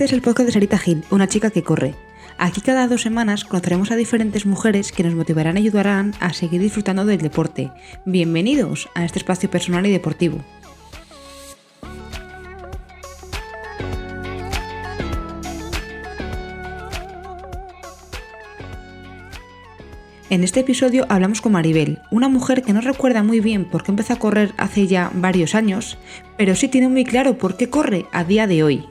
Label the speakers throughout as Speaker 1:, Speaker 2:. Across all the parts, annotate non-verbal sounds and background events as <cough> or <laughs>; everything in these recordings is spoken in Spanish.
Speaker 1: Este es el podcast de Sarita Gil, una chica que corre. Aquí cada dos semanas conoceremos a diferentes mujeres que nos motivarán y ayudarán a seguir disfrutando del deporte. Bienvenidos a este espacio personal y deportivo. En este episodio hablamos con Maribel, una mujer que no recuerda muy bien por qué empezó a correr hace ya varios años, pero sí tiene muy claro por qué corre a día de hoy.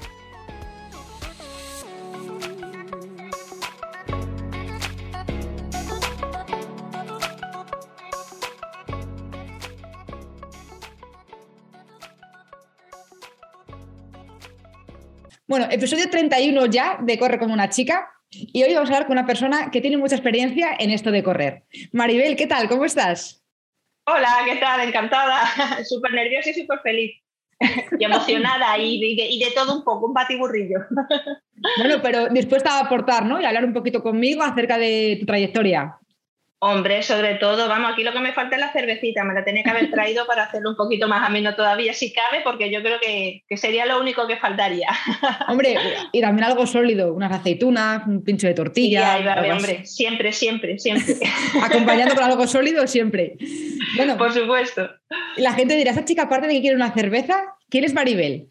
Speaker 1: Bueno, episodio 31 ya de Corre como una chica. Y hoy vamos a hablar con una persona que tiene mucha experiencia en esto de correr. Maribel, ¿qué tal? ¿Cómo estás?
Speaker 2: Hola, ¿qué tal? Encantada, <laughs> súper nerviosa y súper feliz. y emocionada y de, y de, todo un poco, un batiburrillo. <laughs>
Speaker 1: bueno, pero dispuesta a aportar, ¿no? Y hablar un poquito conmigo acerca de tu trayectoria.
Speaker 2: Hombre, sobre todo, vamos, aquí lo que me falta es la cervecita, me la tenía que haber <laughs> traído para hacerlo un poquito más ameno todavía, si cabe, porque yo creo que, sería lo único que faltaría. <laughs>
Speaker 1: Hombre, y también algo sólido, unas aceitunas, un pincho de tortilla.
Speaker 2: Sí, hombre, siempre, siempre, siempre. <laughs>
Speaker 1: Acompañando con algo sólido, siempre.
Speaker 2: Bueno, por supuesto.
Speaker 1: La gente dirá, esa chica, aparte de que quiere una cerveza, ¿quién es Maribel?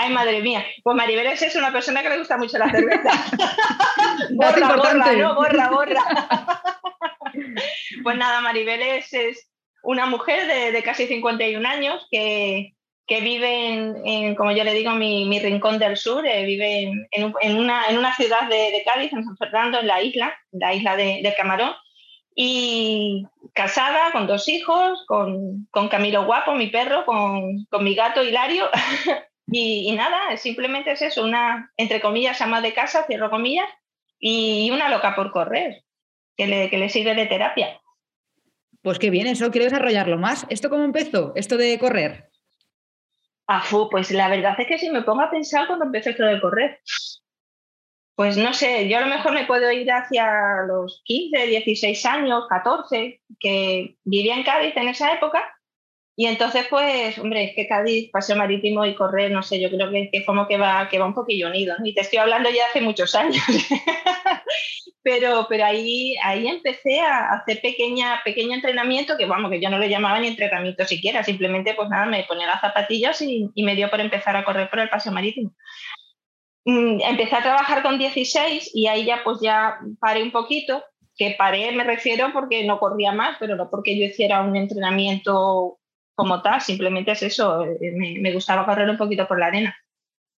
Speaker 2: Ay, madre mía. Pues Maribel es una persona que le gusta mucho la <laughs> cerveza. borra, borra, no, borra, borra. <laughs> pues nada, Maribel es, una mujer de, casi 51 años que, vive en, como yo le digo, mi, rincón del sur, eh, vive en, una, ciudad de, Cádiz, en San Fernando, en la isla, la isla de, Camarón, y casada con dos hijos, con, Camilo Guapo, mi perro, con, con mi gato Hilario, <laughs> y, nada, simplemente es eso, una, entre comillas, ama de casa, cierro comillas, y una loca por correr, que le, que le sirve de terapia.
Speaker 1: Pues qué bien, eso quiero desarrollarlo más. ¿Esto cómo empezó, esto de correr?
Speaker 2: Ah, pues la verdad es que si me pongo a pensar cuando empecé esto de correr, pues no sé, yo a lo mejor me puedo ir hacia los 15, 16 años, 14, que vivía en Cádiz en esa época y entonces, pues, hombre, es que Cádiz, paseo marítimo y correr, no sé, yo creo que, es como que va, que va un poquillo unido. Y te estoy hablando ya hace muchos años. <laughs> pero pero ahí, ahí empecé a hacer pequeña, pequeño entrenamiento, que vamos, que yo no lo llamaba ni entrenamiento siquiera, simplemente pues nada, me ponía las zapatillas y, y me dio por empezar a correr por el paseo marítimo. Mm, empecé a trabajar con 16 y ahí ya pues ya paré un poquito, que paré me refiero porque no corría más, pero no porque yo hiciera un entrenamiento como tal, simplemente es eso, eh, me, gustaba correr un poquito por la arena.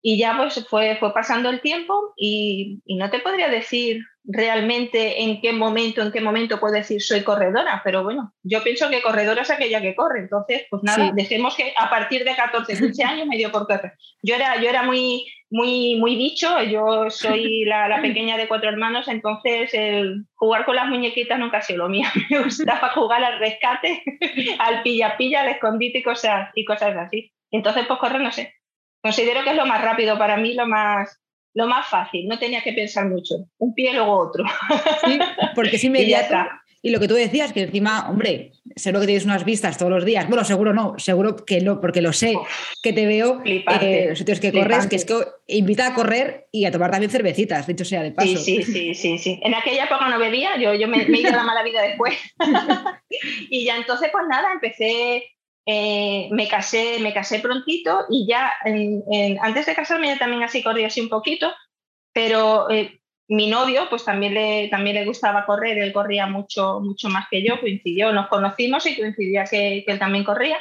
Speaker 2: Y ya pues fue, fue pasando el tiempo y, y, no te podría decir realmente en qué momento, en qué momento puedo decir soy corredora, pero bueno, yo pienso que corredora es aquella que corre, entonces pues nada, dejemos que a partir de 14, 15 <laughs> años me dio por correr. Yo era, yo era muy, muy, muy bicho, yo soy <laughs> la, la, pequeña de cuatro hermanos, entonces el jugar con las muñequitas nunca ha sido lo mío, <laughs> me gustaba jugar al rescate, <laughs> al pilla-pilla, al escondite y cosas, y cosas así. Entonces pues correr, no sé, considero que es lo más rápido para mí, lo más lo más fácil, no tenía que pensar mucho, un pie luego otro.
Speaker 1: Sí, porque es inmediato. Y, lo que tú decías, que encima, hombre, seguro que tienes unas vistas todos los días. Bueno, seguro no, seguro que no, porque lo sé, que te veo en los sitios que corres, que es que invita a correr y a tomar también cervecitas, dicho sea de paso.
Speaker 2: Sí, sí, sí, sí. En aquella época no bebía, yo, yo me, me he ido a la mala vida después. <laughs> y ya entonces, pues nada, empecé eh, me casé, me casé prontito y ya antes de casarme ya también así corría así un poquito, pero eh, mi novio pues también le, también le gustaba correr, él corría mucho, mucho más que yo, coincidió, nos conocimos y coincidía que, él también corría,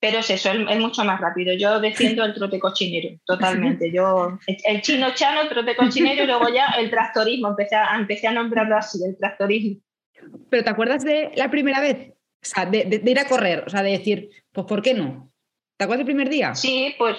Speaker 2: pero es eso, es mucho más rápido. Yo defiendo el trote cochinero, <laughs> totalmente. Yo, el chino chano, el trote cochinero y luego ya el tractorismo, empecé a, empecé a nombrarlo así, el tractorismo.
Speaker 1: ¿Pero te acuerdas de la primera vez o sea, de, ir a correr, o sea, de decir, pues ¿por qué no? ¿Te acuerdas del primer día?
Speaker 2: Sí, pues,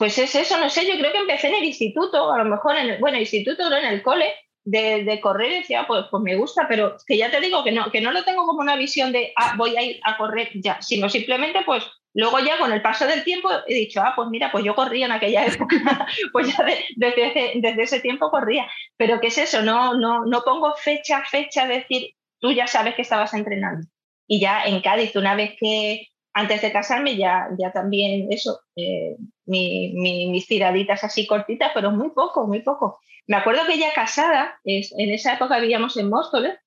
Speaker 2: pues es eso, no sé, yo creo que empecé en el instituto, a lo mejor en el, bueno, instituto no en el cole, de, de, correr decía, pues, pues me gusta, pero que ya te digo que no, que no lo tengo como una visión de, ah, voy a ir a correr ya, sino simplemente pues luego ya con el paso del tiempo he dicho, ah, pues mira, pues yo corría en aquella <laughs> época, pues ya desde, ese, desde ese tiempo corría, pero ¿qué es eso? No, no, no pongo fecha, fecha, decir, tú ya sabes que estabas entrenando. Y ya en Cádiz, una vez que, antes de casarme ya, ya también eso, eh, mis tiraditas así cortitas, pero muy poco, muy poco. Me acuerdo que ya casada, es, en esa época vivíamos en Móstoles,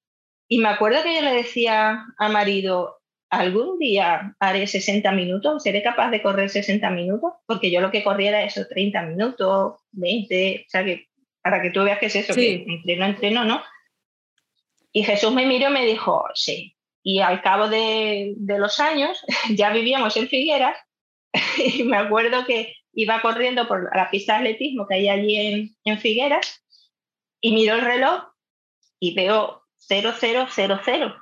Speaker 2: y me acuerdo que yo le decía a marido, algún día haré 60 minutos, seré capaz de correr 60 minutos, porque yo lo que corría era eso, 30 minutos, 20, o sea que para que tú veas que es eso, que entreno, entreno, ¿no? Y Jesús me miró y me dijo, sí. Y al cabo de, los años <laughs> ya vivíamos en Figueras <laughs> y me acuerdo que iba corriendo por la pista de atletismo que hay allí en, en Figueras y miro el reloj y veo 0000.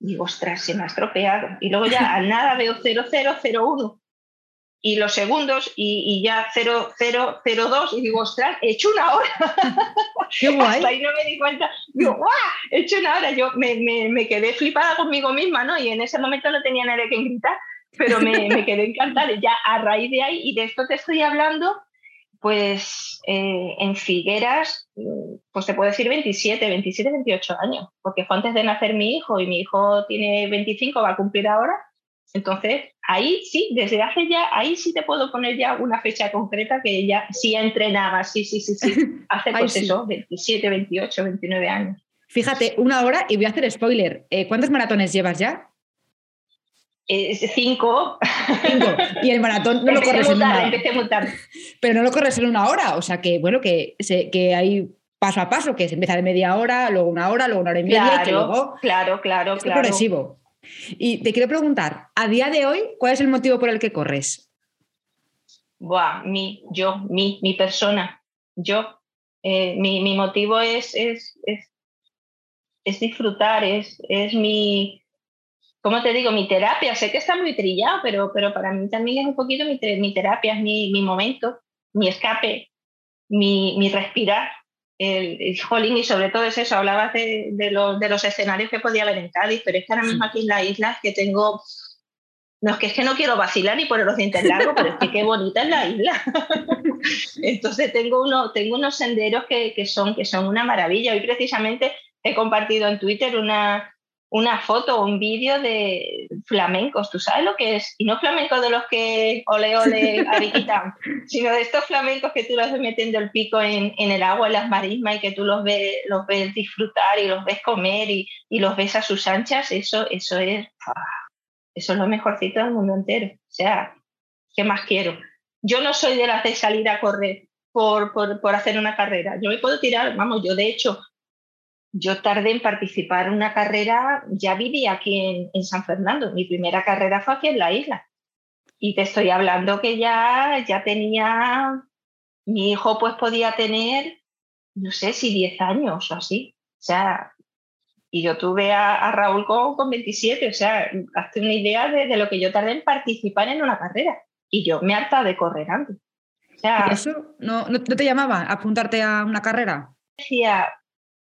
Speaker 2: Digo, ostras, se me ha estropeado. Y luego ya <laughs> al nada veo 0001 y los segundos y, ya 0002 y digo, ostras, he hecho una hora. <laughs> Qué guay. Hasta ahí no me di cuenta. Digo, ¡guau! He hecho una hora. Yo me, me, quedé flipada conmigo misma, ¿no? Y en ese momento no tenía nadie que gritar, pero me, <laughs> me quedé encantada. Ya a raíz de ahí, y de esto te estoy hablando, pues eh, en Figueras, pues te puedo decir 27, 27, 28 años, porque fue antes de nacer mi hijo y mi hijo tiene 25, va a cumplir ahora. Entonces, ahí sí, desde hace ya, ahí sí te puedo poner ya una fecha concreta que ya sí entrenaba, sí, sí, sí, sí. <laughs> Hace pues eso, 27, 28, 29 años.
Speaker 1: Fíjate, una hora y voy a hacer spoiler. Eh, ¿Cuántos maratones llevas ya?
Speaker 2: Eh, cinco.
Speaker 1: cinco. Y el maratón no lo corres en una hora. Pero no lo corres en una hora. O sea que, bueno, que, se, que hay paso a paso, que se empieza de media hora, luego una hora, luego una hora y media.
Speaker 2: Claro, luego claro, claro,
Speaker 1: es progresivo. Y te quiero preguntar, a día de hoy, ¿cuál es el motivo por el que corres?
Speaker 2: Buah, mi, yo, mi, mi persona, yo. Eh, mi, mi, motivo es, es, es, disfrutar, es, es mi, ¿cómo te digo? Mi terapia. Sé que está muy trillado, pero, pero para mí también es un poquito mi, mi terapia, es mi, mi momento, mi escape, mi, mi respirar el, el y sobre todo es eso, hablabas de, de, los, de, los, escenarios que podía haber en Cádiz, pero es que ahora mismo aquí en la isla que tengo, no es que es que no quiero vacilar ni poner los dientes largos, pero es que qué bonita es la isla. <laughs> Entonces tengo, uno, tengo unos senderos que, que, son, que son una maravilla. Hoy precisamente he compartido en Twitter una, una foto o un vídeo de flamencos, ¿tú sabes lo que es? Y no flamencos de los que ole ole <laughs> ariquitán, sino de estos flamencos que tú los ves metiendo el pico en, en, el agua, en las marismas y que tú los ves, los ves disfrutar y los ves comer y, y los ves a sus anchas, eso, eso es eso es lo mejorcito del mundo entero. O sea, ¿qué más quiero? Yo no soy de las de salir a correr por, por, por hacer una carrera. Yo me puedo tirar, vamos, yo de hecho yo tardé en participar en una carrera, ya viví aquí en, San Fernando, mi primera carrera fue aquí en la isla. Y te estoy hablando que ya, ya tenía, mi hijo pues podía tener, no sé si 10 años o así. O sea, y yo tuve a, Raúl con, con, 27, o sea, hazte una idea de, lo que yo tardé en participar en una carrera. Y yo me harta de correr antes. O sea,
Speaker 1: ¿Eso no, no, te llamaba apuntarte a una carrera?
Speaker 2: Decía,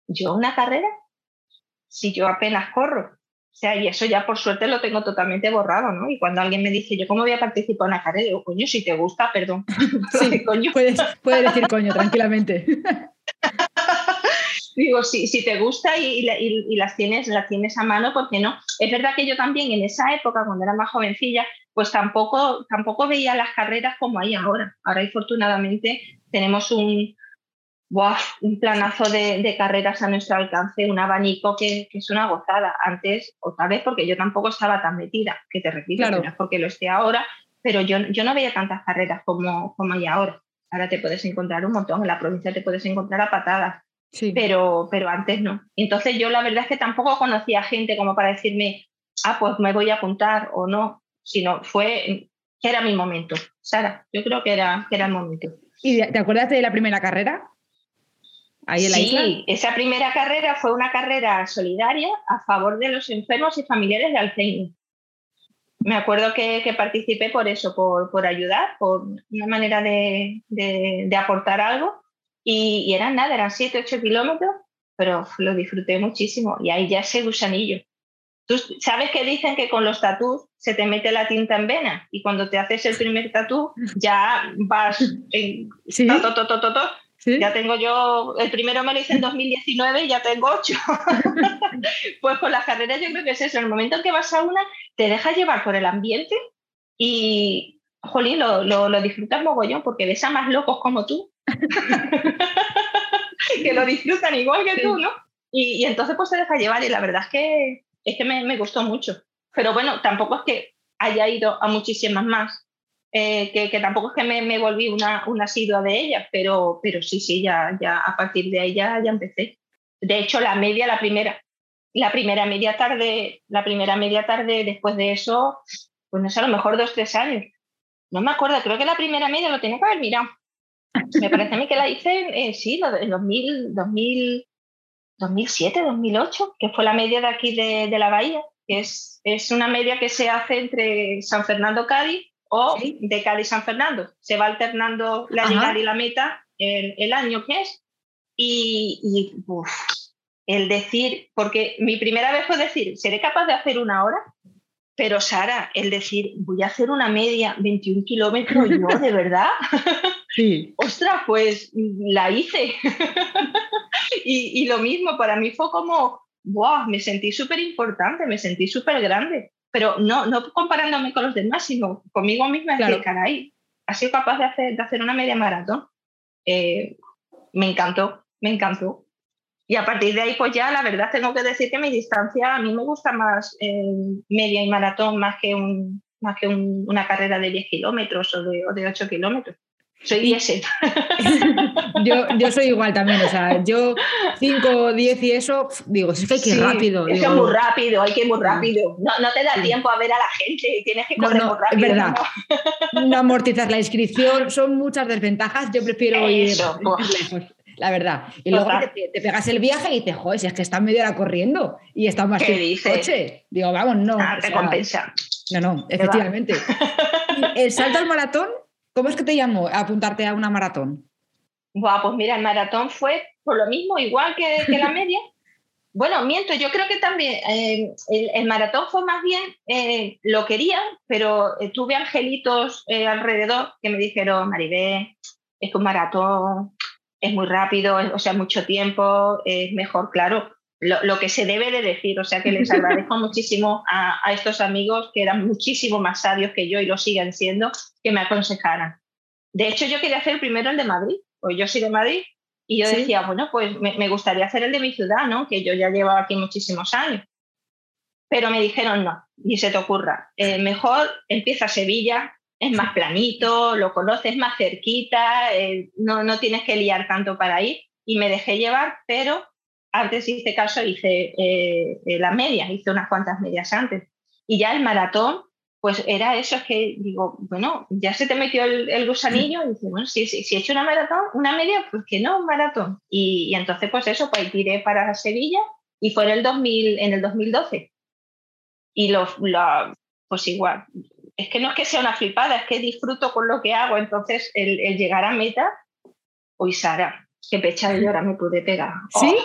Speaker 2: yo una carrera, si yo apenas corro. O sea, y eso ya por suerte lo tengo totalmente borrado, ¿no? Y cuando alguien me dice, yo cómo voy a participar en una carrera, digo, coño, si te gusta, perdón. <laughs> <laughs>
Speaker 1: Sí, coño. Puedes, puedes decir coño, tranquilamente. <laughs>
Speaker 2: digo, si, si te gusta y, y, las, tienes, las tienes a mano, ¿por qué no? Es verdad que yo también en esa época, cuando era más jovencilla, pues tampoco, tampoco veía las carreras como hay ahora. Ahora, afortunadamente, tenemos un, un planazo de, carreras a nuestro alcance, un abanico que, es una gozada. Antes, otra vez, porque yo tampoco estaba tan metida, que te repito, no es porque lo esté ahora, pero yo, yo no veía tantas carreras como, como hay ahora. Ahora te puedes encontrar un montón, en la provincia te puedes encontrar a patadas, pero, pero antes no. Entonces yo la verdad es que tampoco conocía gente como para decirme, ah, pues me voy a apuntar o no, sino fue que era mi momento. Sara, yo creo que era, que era el momento.
Speaker 1: ¿Y te acuerdas de la primera carrera?
Speaker 2: Sí, esa primera carrera fue una carrera solidaria a favor de los enfermos y familiares de Alzheimer. Me acuerdo que, participé por eso, por, por, ayudar, por una manera de, de, aportar algo. Y, eran nada, eran 7, 8 kilómetros, pero lo disfruté muchísimo. Y ahí ya ese gusanillo. Tú sabes que dicen que con los tatús se te mete la tinta en vena y cuando te haces el primer tatú ya vas en ¿Sí? Ya tengo yo, el primero me lo hice en 2019 y ya tengo ocho. <laughs> pues con las carreras yo creo que es eso, en el momento en que vas a una, te dejas llevar por el ambiente Y, jolín, lo, lo, lo disfrutas mogollón porque ves a más locos como tú, <laughs> que lo disfrutan igual que tú, ¿no? Y, entonces pues se deja llevar y la verdad es que, es que me, me, gustó mucho. Pero bueno, tampoco es que haya ido a muchísimas más, eh, que, que, tampoco es que me, me, volví una, una asidua de ellas, pero, pero sí, sí, ya, ya a partir de ahí ya, ya empecé. De hecho, la media, la primera, la primera media tarde, la primera media tarde después de eso, pues no sé, a lo mejor dos, tres años. No me acuerdo, creo que la primera media lo tenía que haber mirado. Me parece a mí que la hice, eh, sí, en 2000, 2000, 2007, 2008, que fue la media de aquí de, de la Bahía, que es, es, una media que se hace entre San Fernando-Cádiz o de Cádiz-San Fernando. Se va alternando la llegada y la meta el, el, año que es. Y, y uf, el decir, porque mi primera vez fue decir, ¿seré capaz de hacer una hora? Pero Sara, el decir, voy a hacer una media 21 kilómetros, yo, <laughs> ¿de verdad? Sí. <laughs> Ostras, pues la hice. <laughs> y, y, lo mismo, para mí fue como, wow, me sentí súper importante, me sentí súper grande. Pero no, no comparándome con los demás, sino conmigo misma, claro. decir, caray, ¿has sido capaz de hacer, de hacer una media maratón? Eh, me encantó, me encantó. Y a partir de ahí, pues ya la verdad tengo que decir que mi distancia, a mí me gusta más eh, media y maratón más que, un, más que un, una carrera de 10 kilómetros o de, o de 8 kilómetros. Soy diésel. <laughs>
Speaker 1: yo, yo soy igual también, o sea, yo 5, 10 y eso, digo, es que hay que ir rápido.
Speaker 2: Eso es muy rápido, hay que ir muy rápido. No, no te da sí. tiempo a ver a la gente, tienes que correr
Speaker 1: no, no,
Speaker 2: muy rápido.
Speaker 1: Es verdad. No. no amortizas la inscripción, son muchas desventajas, yo prefiero eso, <laughs> ir, lejos la verdad. Y luego te, te, pegas el viaje y te jodes, si es que estás media hora corriendo y está más
Speaker 2: ¿Qué que dices?
Speaker 1: coche. Digo, vamos, no.
Speaker 2: Ah, te o sea, compensa.
Speaker 1: No, no, efectivamente. <laughs> el salto al maratón, ¿cómo es que te llamó a apuntarte a una maratón?
Speaker 2: Buah, pues mira, el maratón fue por lo mismo, igual que, que la media. <laughs> Bueno, miento, yo creo que también eh, el, el, maratón fue más bien, eh, lo quería, pero eh, tuve angelitos alrededor que me dijeron, Maribé, es que un maratón es muy rápido, o sea, mucho tiempo, es mejor, claro, lo, lo, que se debe de decir. O sea, que les agradezco <laughs> muchísimo a, a, estos amigos que eran muchísimo más sabios que yo y lo siguen siendo, que me aconsejaran. De hecho, yo quería hacer primero el de Madrid, pues yo soy de Madrid, y yo ¿Sí? decía, bueno, pues me, me, gustaría hacer el de mi ciudad, ¿no? Que yo ya llevo aquí muchísimos años. Pero me dijeron, no, ni se te ocurra, eh, mejor empieza Sevilla, es más planito, lo conoces más cerquita, eh, no, no tienes que liar tanto para ir. Y me dejé llevar, pero antes hice caso, hice eh, la media, hice unas cuantas medias antes. Y ya el maratón, pues era eso, es que digo, bueno, ya se te metió el, el gusanillo y dice, bueno, si, si, si, he hecho una maratón, una media, pues que no, un maratón. Y, y entonces, pues eso, pues tiré para Sevilla y fue en el, 2000, en el 2012. Y lo, lo, pues igual, es que no es que sea una flipada, es que disfruto con lo que hago. Entonces, el, el llegar a meta, hoy Sara, qué pecha de llorar me pude pegar.
Speaker 1: ¿Sí?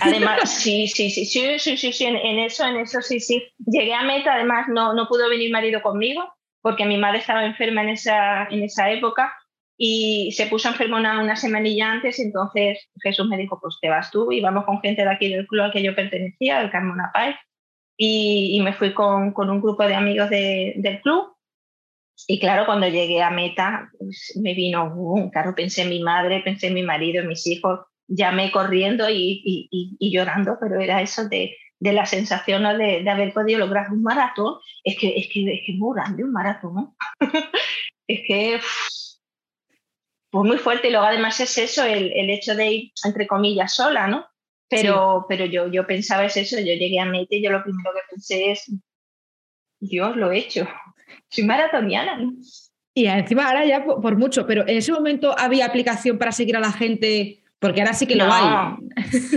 Speaker 2: Además, sí, sí, sí, sí, sí, sí, sí, en, eso, en eso sí, sí. Llegué a meta, además no, no pudo venir marido conmigo, porque mi madre estaba enferma en esa, en esa época y se puso enferma una, una semanilla antes, entonces Jesús me dijo, pues te vas tú y vamos con gente de aquí del club al que yo pertenecía, el Carmona Paz, y, y, me fui con, con, un grupo de amigos de, del club. Y claro, cuando llegué a meta, pues me vino, uh, claro, pensé en mi madre, pensé en mi marido, en mis hijos, llamé corriendo y, y, y llorando, pero era eso de, de la sensación ¿no? de, de, haber podido lograr un maratón. Es que es, que, es, que es muy grande un maratón, ¿no? <laughs> es que pues muy fuerte y luego además es eso, el, el hecho de ir, entre comillas, sola, ¿no? Pero, sí. pero yo, yo pensaba es eso, yo llegué a meta y yo lo primero que pensé es, Dios, lo he hecho, soy maratoniana.
Speaker 1: Y encima ahora ya por, por, mucho, pero en ese momento había aplicación para seguir a la gente, porque ahora sí que
Speaker 2: no,
Speaker 1: lo hay.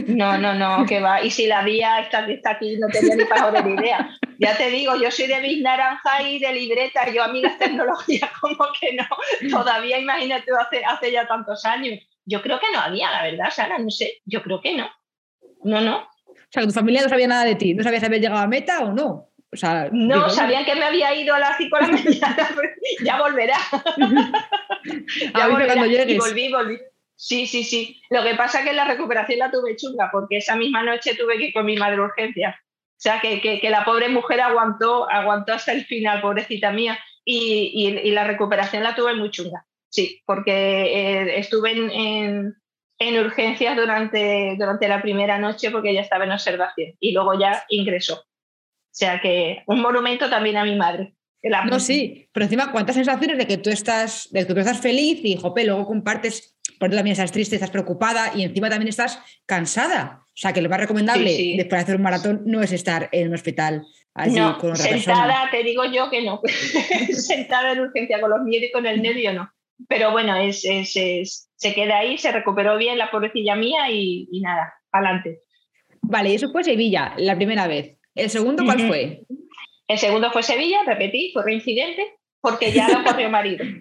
Speaker 2: No, no, no, que va. Y si la había, está, está aquí, no tenía ni para de idea. Ya te digo, yo soy de bis naranja y de libreta, yo amigas tecnología, <laughs> como que no. Todavía imagínate hace, hace ya tantos años. Yo creo que no había, la verdad, Sara, no sé, yo creo que no. No, no.
Speaker 1: O sea, tu familia no sabía nada de ti, no sabía si habías llegado a meta o no. O sea,
Speaker 2: no, digo, sabían que me había ido a las 5 de la <laughs> mañana, ya volverá. <laughs>
Speaker 1: ya volverá. Cuando llegues.
Speaker 2: Y volví, volví. Sí, sí, sí. Lo que pasa es que la recuperación la tuve chunga, porque esa misma noche tuve que ir con mi madre urgencia. O sea, que, que, la pobre mujer aguantó, aguantó hasta el final, pobrecita mía. y, la recuperación la tuve muy chunga, sí, porque eh, estuve en, en, urgencias durante, durante la primera noche porque ya estaba en observación y luego ya ingresó. O sea que un monumento también a mi madre.
Speaker 1: No, sí, pero encima, ¿cuántas sensaciones de que tú estás, de que tú estás feliz y, jope, luego compartes, por también estás triste, estás preocupada y encima también estás cansada? O sea, que lo más recomendable después de hacer un maratón no es estar en un hospital
Speaker 2: no, sentada, te digo yo que no. <laughs> sentada en urgencia con los miedos y con el nervio, no. Pero bueno, es, se queda ahí, se recuperó bien la pobrecilla mía y, nada, adelante.
Speaker 1: Vale, y eso fue Sevilla, la primera vez. ¿El segundo cuál fue?
Speaker 2: El segundo fue Sevilla, repetí, fue reincidente, porque ya lo corrió marido. <laughs>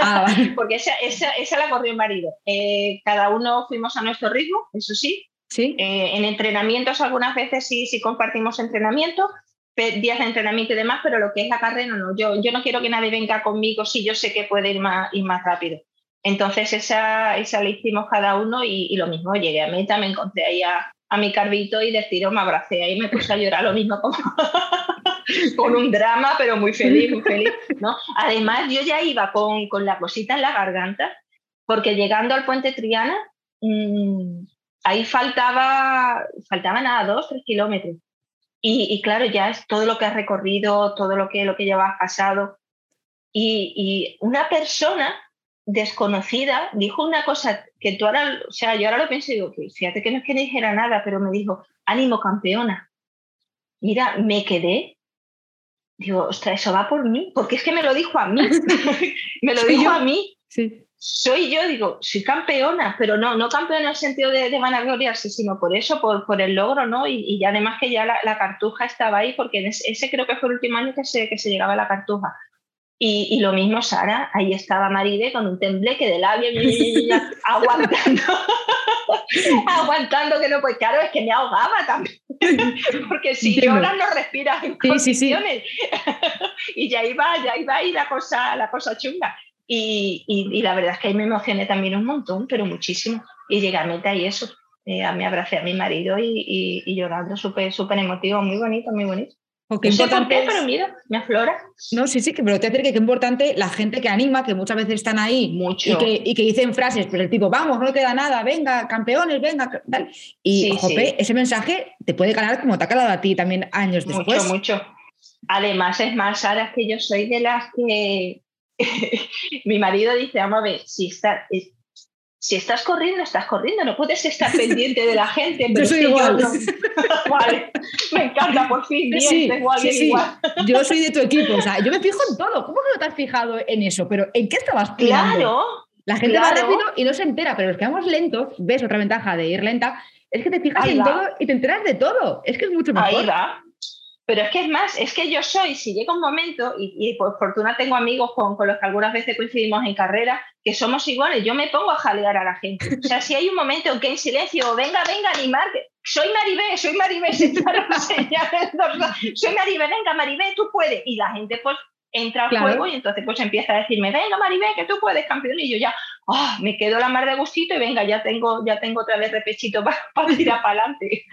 Speaker 2: Ah, porque esa, esa, la corrió marido. Eh, cada uno fuimos a nuestro ritmo, eso sí.
Speaker 1: ¿Sí?
Speaker 2: Eh, en entrenamientos algunas veces sí, sí compartimos entrenamiento, días de entrenamiento y demás, pero lo que es la carrera no. Yo, yo no quiero que nadie venga conmigo si yo sé que puede ir más, ir más rápido. Entonces esa, esa la hicimos cada uno y, lo mismo, llegué a meta, me encontré ahí a, mi carvito y de tiro me abracé ahí y me puse a llorar lo mismo como con un drama, pero muy feliz, muy feliz. <laughs> ¿no? Además yo ya iba con, con la cosita en la garganta, porque llegando al puente Triana, mmm, ahí faltaba, faltaba nada, dos, tres kilómetros. Y, claro, ya es todo lo que has recorrido, todo lo que, lo que llevas pasado. Y, una persona desconocida dijo una cosa que tú ahora, o sea, yo ahora lo pienso y digo, fíjate que no es que dijera nada, pero me dijo, ánimo campeona. Mira, me quedé. Digo, ostras, eso va por mí, porque es que me lo dijo a mí. <laughs> <laughs> me lo dijo a mí.
Speaker 1: Sí
Speaker 2: soy yo, digo, soy campeona, pero no, no campeona en el sentido de, de vanagloriarse, sino por eso, por, por el logro, ¿no? Y, y además que ya la, cartuja estaba ahí, porque ese, creo que fue el último año que se, que se llegaba a la cartuja. Y, y, lo mismo Sara, ahí estaba Maride con un tembleque de labio, <laughs> aguantando, <laughs> aguantando que no, pues claro, es que me ahogaba también, <laughs> porque si lloras no respiras en condiciones. y ya iba, ya iba ahí la cosa, la cosa chunga. Y, y, la verdad es que ahí me emocioné también un montón, pero muchísimo. Y llegué a meta y eso. Eh, me abracé a mi marido y, y llorando, súper súper emotivo, muy bonito, muy bonito.
Speaker 1: O qué importante
Speaker 2: pero mira, me aflora.
Speaker 1: No, sí, sí, pero te voy a decir que qué importante la gente que anima, que muchas veces están ahí
Speaker 2: Mucho.
Speaker 1: Y, que, y que dicen frases, pues el tipo, vamos, no queda nada, venga, campeones, venga, tal. Y jope, ese mensaje te puede ganar como te ha calado a ti también años después.
Speaker 2: Mucho, mucho. Además, es más, Sara, que yo soy de las que <laughs> mi marido dice, vamos a ver, si, está, si estás corriendo, estás corriendo, no puedes estar pendiente de la gente.
Speaker 1: yo soy igual. <laughs>
Speaker 2: me encanta, por fin, bien,
Speaker 1: Yo soy de tu equipo, o sea, yo me fijo en todo. ¿Cómo que no te has fijado en eso? Pero ¿en qué estabas
Speaker 2: pillando? Claro.
Speaker 1: La gente va rápido y no se entera, pero los que vamos lentos, ves otra ventaja de ir lenta, es que te fijas en todo y te enteras de todo. Es que es mucho mejor.
Speaker 2: Ahí va. Pero es que es más, es que yo soy, si llega un momento, y, por fortuna tengo amigos con, con, los que algunas veces coincidimos en carrera, que somos iguales, yo me pongo a jalear a la gente. O sea, si hay un momento en que en silencio, venga, venga, animar, soy Maribé, soy Maribé, <laughs> soy Maribé, venga, Maribé, tú puedes. Y la gente pues entra al juego y entonces pues empieza a decirme, venga Maribé, que tú puedes, campeón. Y yo ya, oh, me quedo la mar de gustito y venga, ya tengo, ya tengo otra vez repechito para, <laughs> para tirar para adelante.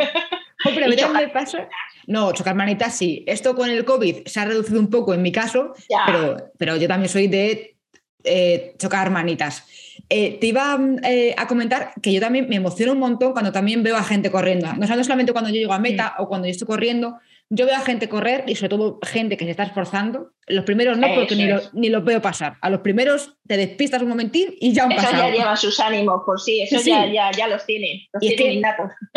Speaker 1: pero <laughs> me pasa. No, chocar manitas sí. Esto con el COVID se ha reducido un poco en mi caso, pero, pero yo también soy de eh, chocar manitas. Eh, te iba eh, a comentar que yo también me emociono un montón cuando también veo a gente corriendo. No, solamente cuando yo llego a meta o cuando yo estoy corriendo, yo veo a gente correr y sobre todo gente que se está esforzando. Los primeros no, porque ni lo, ni lo, veo pasar. A los primeros te despistas un momentín y ya han
Speaker 2: eso
Speaker 1: pasado.
Speaker 2: ya lleva sus ánimos por sí, eso Ya, ya, ya, los tiene. Los
Speaker 1: y tienen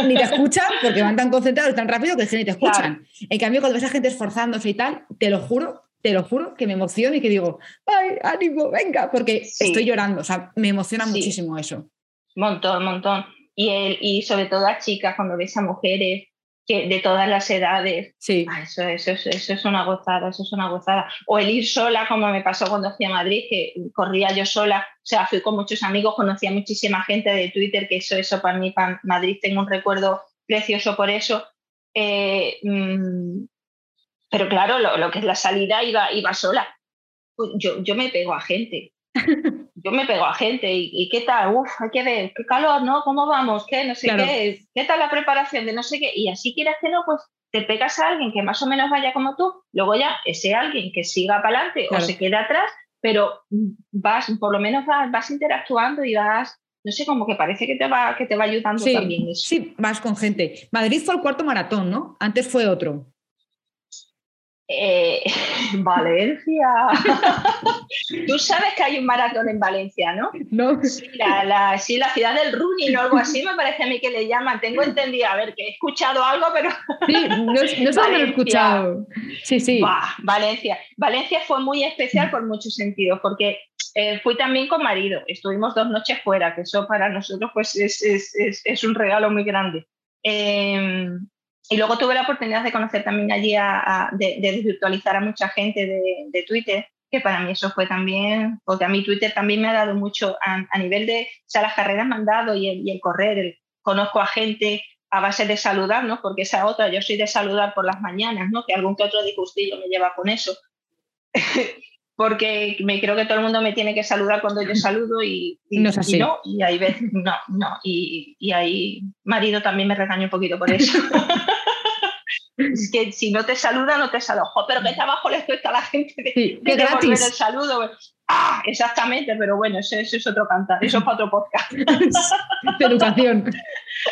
Speaker 1: ni te <laughs> escuchan porque van tan concentrados y tan rápido que es que ni te escuchan. En cambio, cuando ves a gente esforzándose y tal, te lo juro, te lo juro que me emociono y que digo, ay, ánimo, venga, porque estoy llorando. O sea, me emociona muchísimo eso.
Speaker 2: Montón, montón. Y, el, y sobre todo a chicas, cuando ves a mujeres que de todas las edades.
Speaker 1: Sí.
Speaker 2: Ah, eso, eso, eso, es una gozada, eso es una gozada. O el ir sola, como me pasó cuando fui a Madrid, que corría yo sola, o sea, fui con muchos amigos, conocía muchísima gente de Twitter, que eso, eso para mí, para Madrid, tengo un recuerdo precioso por eso. Eh, mm, pero claro, lo, lo, que es la salida iba, iba sola. Pues yo, yo me pego a gente. <laughs> yo me pego a gente y, qué tal, uf, hay que ver, qué calor, ¿no? ¿Cómo vamos? ¿Qué? No sé qué, ¿qué tal la preparación de no sé qué? Y así quieras que no, pues te pegas a alguien que más o menos vaya como tú, luego ya ese alguien que siga para adelante o se queda atrás, pero vas, por lo menos vas, interactuando y vas, no sé, como que parece que te va, que te va ayudando también eso.
Speaker 1: Sí, vas con gente. Madrid fue el cuarto maratón, ¿no? Antes fue otro.
Speaker 2: Eh, <laughs> Valencia. <laughs> Tú sabes que hay un maratón en Valencia, ¿no?
Speaker 1: No.
Speaker 2: Sí, la, ciudad del running o algo así me parece a mí que le llaman. Tengo entendido, a ver, que he escuchado algo, pero...
Speaker 1: Sí, no, no he <laughs> escuchado. Sí, sí.
Speaker 2: Valencia. Valencia fue muy especial por muchos sentidos, porque eh, fui también con marido. Estuvimos dos noches fuera, que eso para nosotros pues es, es, es, es un regalo muy grande. Eh, y luego tuve la oportunidad de conocer también allí, a, de, de, desvirtualizar a mucha gente de, de, Twitter, que para mí eso fue también, porque a mí Twitter también me ha dado mucho a, nivel de, o sea, las carreras me han dado y el, y el correr, conozco a gente a base de saludar, ¿no? Porque esa otra, yo soy de saludar por las mañanas, ¿no? Que algún que otro disgustillo me lleva con eso. <laughs> porque me creo que todo el mundo me tiene que saludar cuando yo saludo y, y
Speaker 1: no, es así.
Speaker 2: y no, y hay veces, no, no, y, y ahí marido también me regaña un poquito por eso. <laughs> es que si no te saluda, no te saluda. pero qué trabajo le cuesta a la gente de,
Speaker 1: sí, de gratis.
Speaker 2: el saludo. Ah, exactamente, pero bueno, eso, eso, es otro cantar, eso es para otro podcast. <laughs>
Speaker 1: de educación.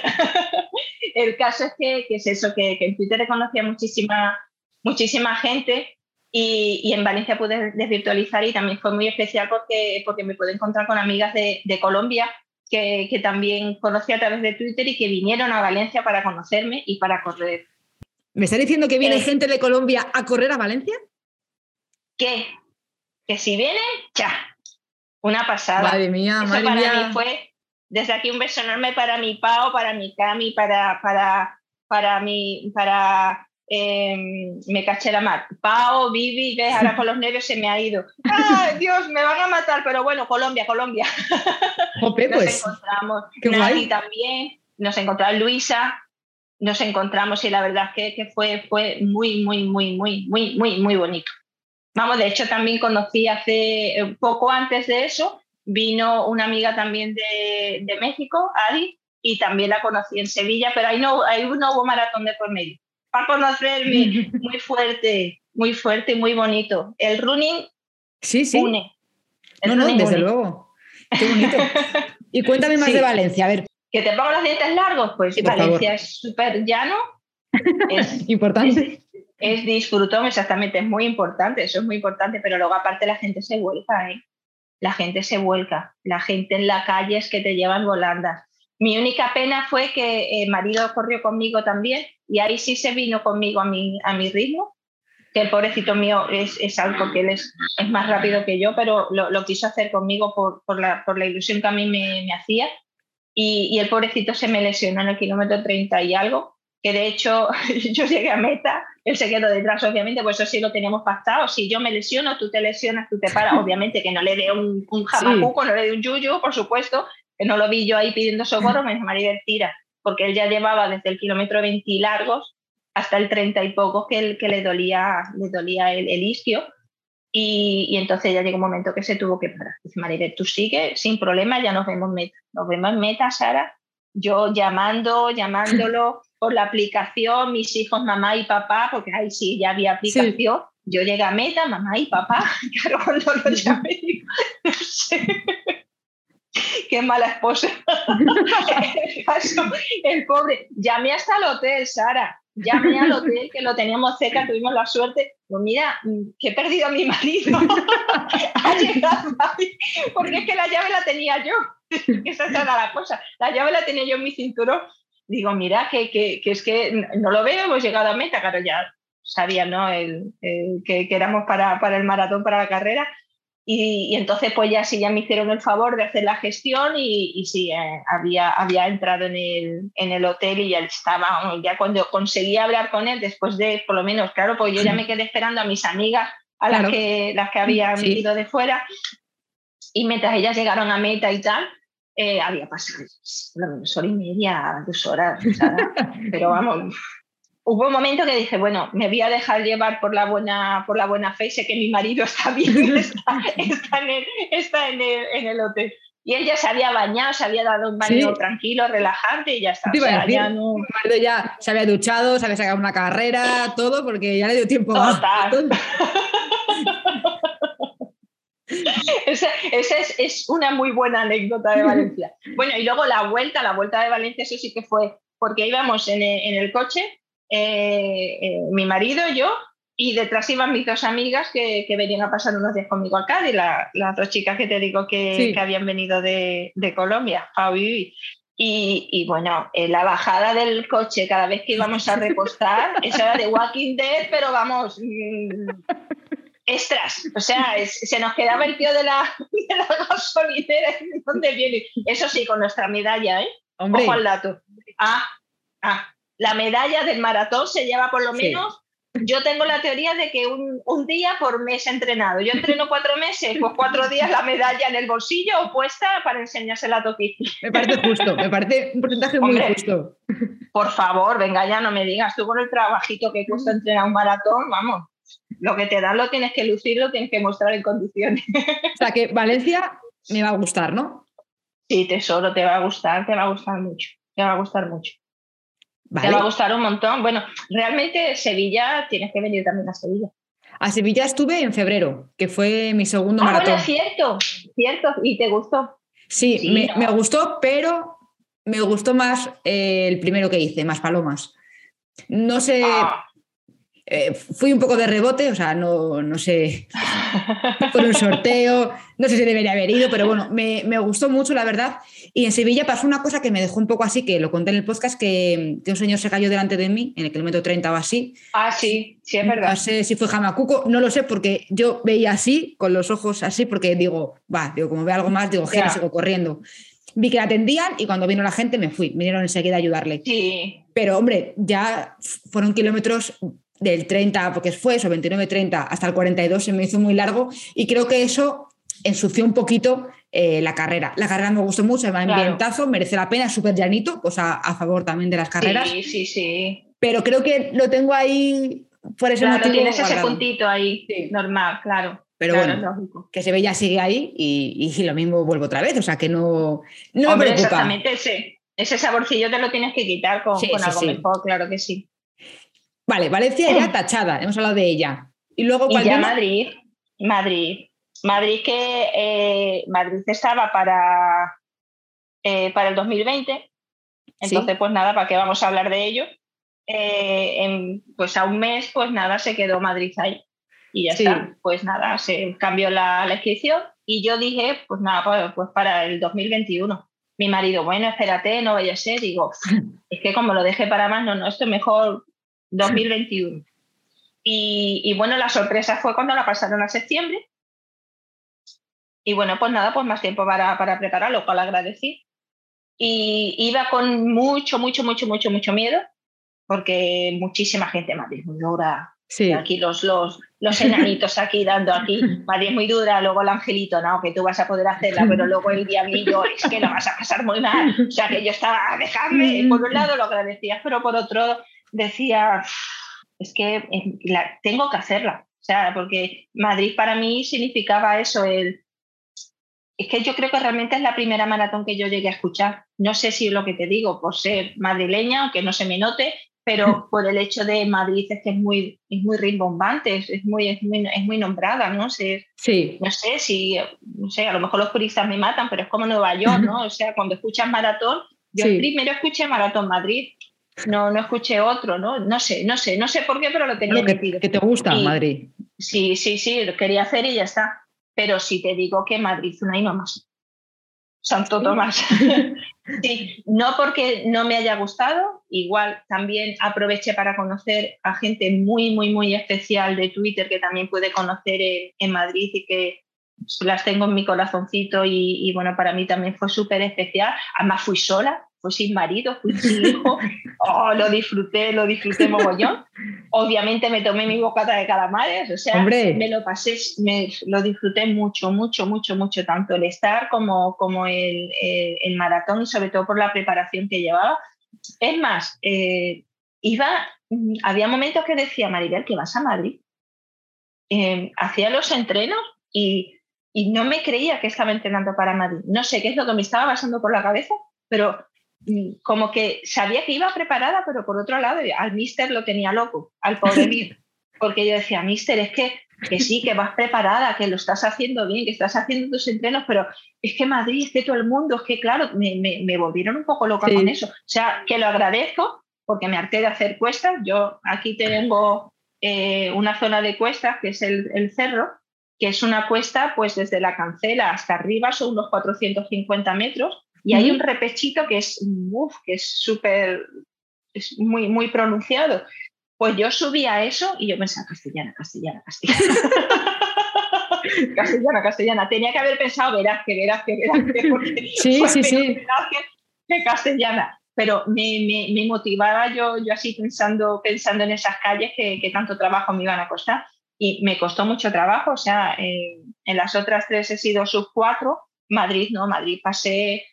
Speaker 1: <laughs>
Speaker 2: el caso es que, que es eso, que, que, en Twitter conocía muchísima, muchísima gente y, y, en Valencia pude desvirtualizar y también fue muy especial porque, porque me pude encontrar con amigas de, de Colombia que, que, también conocí a través de Twitter y que vinieron a Valencia para conocerme y para correr
Speaker 1: ¿Me está diciendo que viene gente de Colombia a correr a Valencia?
Speaker 2: ¿Qué? Que si viene, ya. Una pasada.
Speaker 1: Madre mía,
Speaker 2: Eso
Speaker 1: madre
Speaker 2: para
Speaker 1: mía.
Speaker 2: mí fue, desde aquí un beso enorme para mi Pau, para mi Cami, para, para, para mi, para eh, me caché la mar. Pau, Vivi, ves, ahora <laughs> con los nervios se me ha ido. ¡Ay, Dios, me van a matar! Pero bueno, Colombia, Colombia.
Speaker 1: Jope, <laughs>
Speaker 2: nos
Speaker 1: pues.
Speaker 2: encontramos.
Speaker 1: Qué
Speaker 2: Nati también. Nos encontramos Luisa, nos encontramos y la verdad es que, que, fue, fue muy, muy, muy, muy, muy, muy, muy bonito. Vamos, de hecho también conocí hace eh, poco antes de eso, vino una amiga también de, de México, Adi, y también la conocí en Sevilla, pero ahí no, ahí no hubo maratón de por medio. Para conocerme, <laughs> muy fuerte, muy fuerte y muy bonito. El running
Speaker 1: sí, sí.
Speaker 2: une.
Speaker 1: El no, no, desde une. luego. Qué bonito. <laughs> Y cuéntame más sí. de Valencia, a ver,
Speaker 2: ¿Que te pongo los dientes largos? Pues sí, Valencia favor. es súper llano.
Speaker 1: Es <laughs> importante.
Speaker 2: Es, es, disfrutón, exactamente, es muy importante, eso es muy importante, pero luego aparte la gente se vuelca, ¿eh? La gente se vuelca, la gente en la calle es que te llevan volandas. Mi única pena fue que el marido corrió conmigo también y ahí sí se vino conmigo a mi, a mi ritmo, que el pobrecito mío es, es algo que él es, es, más rápido que yo, pero lo, lo quiso hacer conmigo por, por, la, por la ilusión que a mí me, me hacía y, y, el pobrecito se me lesionó en el kilómetro 30 y algo, que de hecho <laughs> yo llegué a meta, él se quedó detrás, obviamente, pues eso sí lo teníamos pactado, si yo me lesiono, tú te lesionas, tú te paras, <laughs> obviamente que no le dé un, un jamacuco, sí. no le dé un yuyu, por supuesto, que no lo vi yo ahí pidiendo socorro, <laughs> me dijo Maribel, tira, porque él ya llevaba desde el kilómetro 20 y largos hasta el 30 y poco que, el, que le dolía, le dolía el, el isquio, y, y, entonces ya llegó un momento que se tuvo que parar. Dice Maribel, tú sigue sin problema, ya nos vemos en meta. Nos vemos en meta, Sara. Yo llamando, llamándolo <laughs> por la aplicación, mis hijos, mamá y papá, porque ahí sí ya había aplicación. Sí. Yo llegué a meta, mamá y papá. <laughs> Claro, cuando lo llamé, digo, no sé. <laughs> Qué mala esposa. el, caso, el pobre. Llamé hasta el hotel, Sara llamé al hotel que lo teníamos cerca, tuvimos la suerte, pues mira, que he perdido a mi marido, <laughs> ha llegado porque es que la llave la tenía yo, <laughs> esa era la cosa, la llave la tenía yo en mi cinturón, digo, mira, que, que, que es que no lo veo, hemos llegado a meta, claro, ya sabía, ¿no? El, el, que, que, éramos para, para el maratón, para la carrera, y, y, entonces pues ya sí, ya me hicieron el favor de hacer la gestión y, y sí, eh, había, había entrado en el, en el hotel y ya estaba, ya cuando conseguí hablar con él, después de, por lo menos, claro, pues yo ya me quedé esperando a mis amigas, a las, que, las que habían sí. ido de fuera, y mientras ellas llegaron a meta y tal, eh, había pasado por lo menos hora y media, dos horas, <laughs> pero vamos, hubo un momento que dije, bueno, me voy a dejar llevar por la buena, por la buena fe, sé que mi marido <laughs> está bien, <laughs> está, está, en, el, está en, el, en, el, hotel. y él ya se había bañado, se había dado un baño tranquilo, relajante y ya está.
Speaker 1: ya, no... ya se había duchado, se había sacado una carrera, todo, porque ya le dio tiempo a...
Speaker 2: Esa, <laughs> es, es, una muy buena anécdota de Valencia. Bueno, y luego la vuelta, la vuelta de Valencia, eso sí que fue porque íbamos en, en el coche, eh, eh, mi marido, yo, y detrás iban mis dos amigas que, que, venían a pasar unos días conmigo a Cádiz, las dos chicas que te digo que, que habían venido de, de Colombia, y, y, bueno, en la bajada del coche, cada vez que íbamos a repostar, <laughs> eso era de Walking Dead, pero vamos, mm, extras. O sea, se nos quedaba el tío de la, de la gasolinera. ¿Dónde viene? Eso sí, con nuestra medalla, ¿eh? Ojo al dato. Ah, ah, la medalla del maratón se lleva por lo menos. Yo tengo la teoría de que un, un, día por mes entrenado. Yo entreno cuatro meses, pues cuatro días la medalla en el bolsillo o puesta para enseñársela a Toki.
Speaker 1: Me parece justo, me parece un porcentaje muy justo.
Speaker 2: Por favor, venga, ya no me digas, tú con el trabajito que cuesta entrenar un maratón, vamos lo que te dan lo tienes que lucir, lo tienes que mostrar en condiciones.
Speaker 1: O sea que Valencia me va a gustar, ¿no?
Speaker 2: Sí, tesoro, te va a gustar, te va a gustar mucho, te va a gustar mucho. Te va a gustar un montón. Bueno, realmente Sevilla, tienes que venir también a Sevilla.
Speaker 1: A Sevilla estuve en febrero, que fue mi segundo ah, maratón.
Speaker 2: cierto, cierto, y te gustó.
Speaker 1: Sí, me, gustó, pero me gustó más eh, el primero que hice, más palomas. No sé, ah. Eh, fui un poco de rebote, o sea, no, no sé, por un sorteo, no sé si debería haber ido, pero bueno, me, gustó mucho, la verdad. Y en Sevilla pasó una cosa que me dejó un poco así, que lo conté en el podcast, que, un señor se cayó delante de mí, en el kilómetro 30 o así.
Speaker 2: Ah, sí, sí, es verdad.
Speaker 1: No sé si fue Jamacuco, no lo sé, porque yo veía así, con los ojos así, porque digo, va, digo, como veo algo más, digo, gira, sigo corriendo. Vi que la atendían y cuando vino la gente me fui, vinieron enseguida a ayudarle.
Speaker 2: Sí.
Speaker 1: Pero hombre, ya fueron kilómetros del 30, porque fue eso, 29-30 hasta el 42 se me hizo muy largo y creo que eso ensució un poquito eh, la carrera. La carrera me gustó mucho, el ambientazo, merece la pena, súper llanito, cosa a favor también de las carreras.
Speaker 2: Sí, sí, sí.
Speaker 1: Pero creo que lo tengo ahí por ese
Speaker 2: claro, Tienes ese puntito ahí, normal, claro.
Speaker 1: Pero bueno, que se ve ya sigue ahí y, y, lo mismo vuelvo otra vez, o sea que no, no me preocupa.
Speaker 2: Exactamente, ese, ese saborcillo te lo tienes que quitar con, con algo mejor, claro que sí.
Speaker 1: Vale, Valencia ya tachada, hemos hablado de ella. Y luego
Speaker 2: y ya Madrid, Madrid. Madrid que eh, Madrid estaba para, eh, para el 2020. Entonces, pues nada, ¿para qué vamos a hablar de ello? Eh, pues a un mes, pues nada, se quedó Madrid ahí. Y ya está. Pues nada, se cambió la, la, inscripción. Y yo dije, pues nada, pues, pues para el 2021 mi marido, bueno, espérate, no vaya a ser. Digo, es que como lo dejé para más, no, no, esto mejor 2021. Y, bueno, la sorpresa fue cuando la pasaron a septiembre. Y bueno, pues nada, pues más tiempo para, para prepararlo, lo cual agradecí. Y iba con mucho, mucho, mucho, mucho, mucho miedo, porque muchísima gente, Madrid muy dura. Sí. Aquí los, los, los enanitos aquí dando aquí, <laughs> Madrid es muy dura, luego el angelito, no, que tú vas a poder hacerla, pero luego el diablillo es que lo vas a pasar muy mal. O sea, que yo estaba, dejadme, por un lado lo agradecía, pero por otro decía, es que tengo que hacerla. O sea, porque Madrid para mí significaba eso, el... Es que yo creo que realmente es la primera maratón que yo llegué a escuchar. No sé si es lo que te digo, por ser madrileña, aunque no se me note, pero <laughs> por el hecho de Madrid es que es muy, es muy rimbombante, es, muy, es, muy, nombrada, ¿no? sé
Speaker 1: sí.
Speaker 2: No sé si, no sé, a lo mejor los puristas me matan, pero es como Nueva York, ¿no? O sea, cuando escuchas maratón, yo primero escuché Maratón Madrid no, no escuché otro, ¿no? No sé, no sé, no sé por qué, pero lo tenía
Speaker 1: que, que te gusta Madrid.
Speaker 2: Sí, sí, sí, lo quería hacer y ya está. Pero si te digo que Madrid una y no más. Santo Tomás. <laughs> sí, no porque no me haya gustado, igual también aproveché para conocer a gente muy, muy, muy especial de Twitter que también pude conocer en, Madrid y que las tengo en mi corazoncito y, y bueno, para mí también fue súper especial. Además fui sola, fui sin marido, fui sin hijo, oh, lo disfruté, lo disfruté mogollón. Obviamente me tomé mi bocata de calamares, o sea, me lo pasé, me lo disfruté mucho, mucho, mucho, mucho, tanto el estar como, como el, el, maratón y sobre todo por la preparación que llevaba. Es más, eh, iba, había momentos que decía, Maribel, que vas a Madrid. Eh, hacía los entrenos y y no me creía que estaba entrenando para Madrid. No sé qué es lo que me estaba pasando por la cabeza, pero como que sabía que iba preparada, pero por otro lado al mister lo tenía loco, al pobre <laughs> mío. Porque yo decía, mister, es que, que sí, que vas preparada, que lo estás haciendo bien, que estás haciendo tus entrenos, pero es que Madrid, es que todo el mundo, es que claro, me, me, volvieron un poco loca con eso. O sea, que lo agradezco porque me harté de hacer cuestas. Yo aquí tengo eh, una zona de cuestas, que es el, el cerro, que es una cuesta pues desde la cancela hasta arriba, son unos 450 metros, y hay un repechito que es, que es súper, es muy, muy pronunciado. Pues yo subí a eso y yo pensaba, castellana, castellana, castellana. <laughs> castellana, castellana. Tenía que haber pensado, verás que, verás que, verás que, porque <laughs>
Speaker 1: sí, <laughs> sí, sí.
Speaker 2: Que, castellana. Pero me, me, me, motivaba yo, yo así pensando, pensando en esas calles que, que tanto trabajo me iban a costar y me costó mucho trabajo, o sea, en las otras tres he sido sub cuatro, Madrid no, Madrid pasé,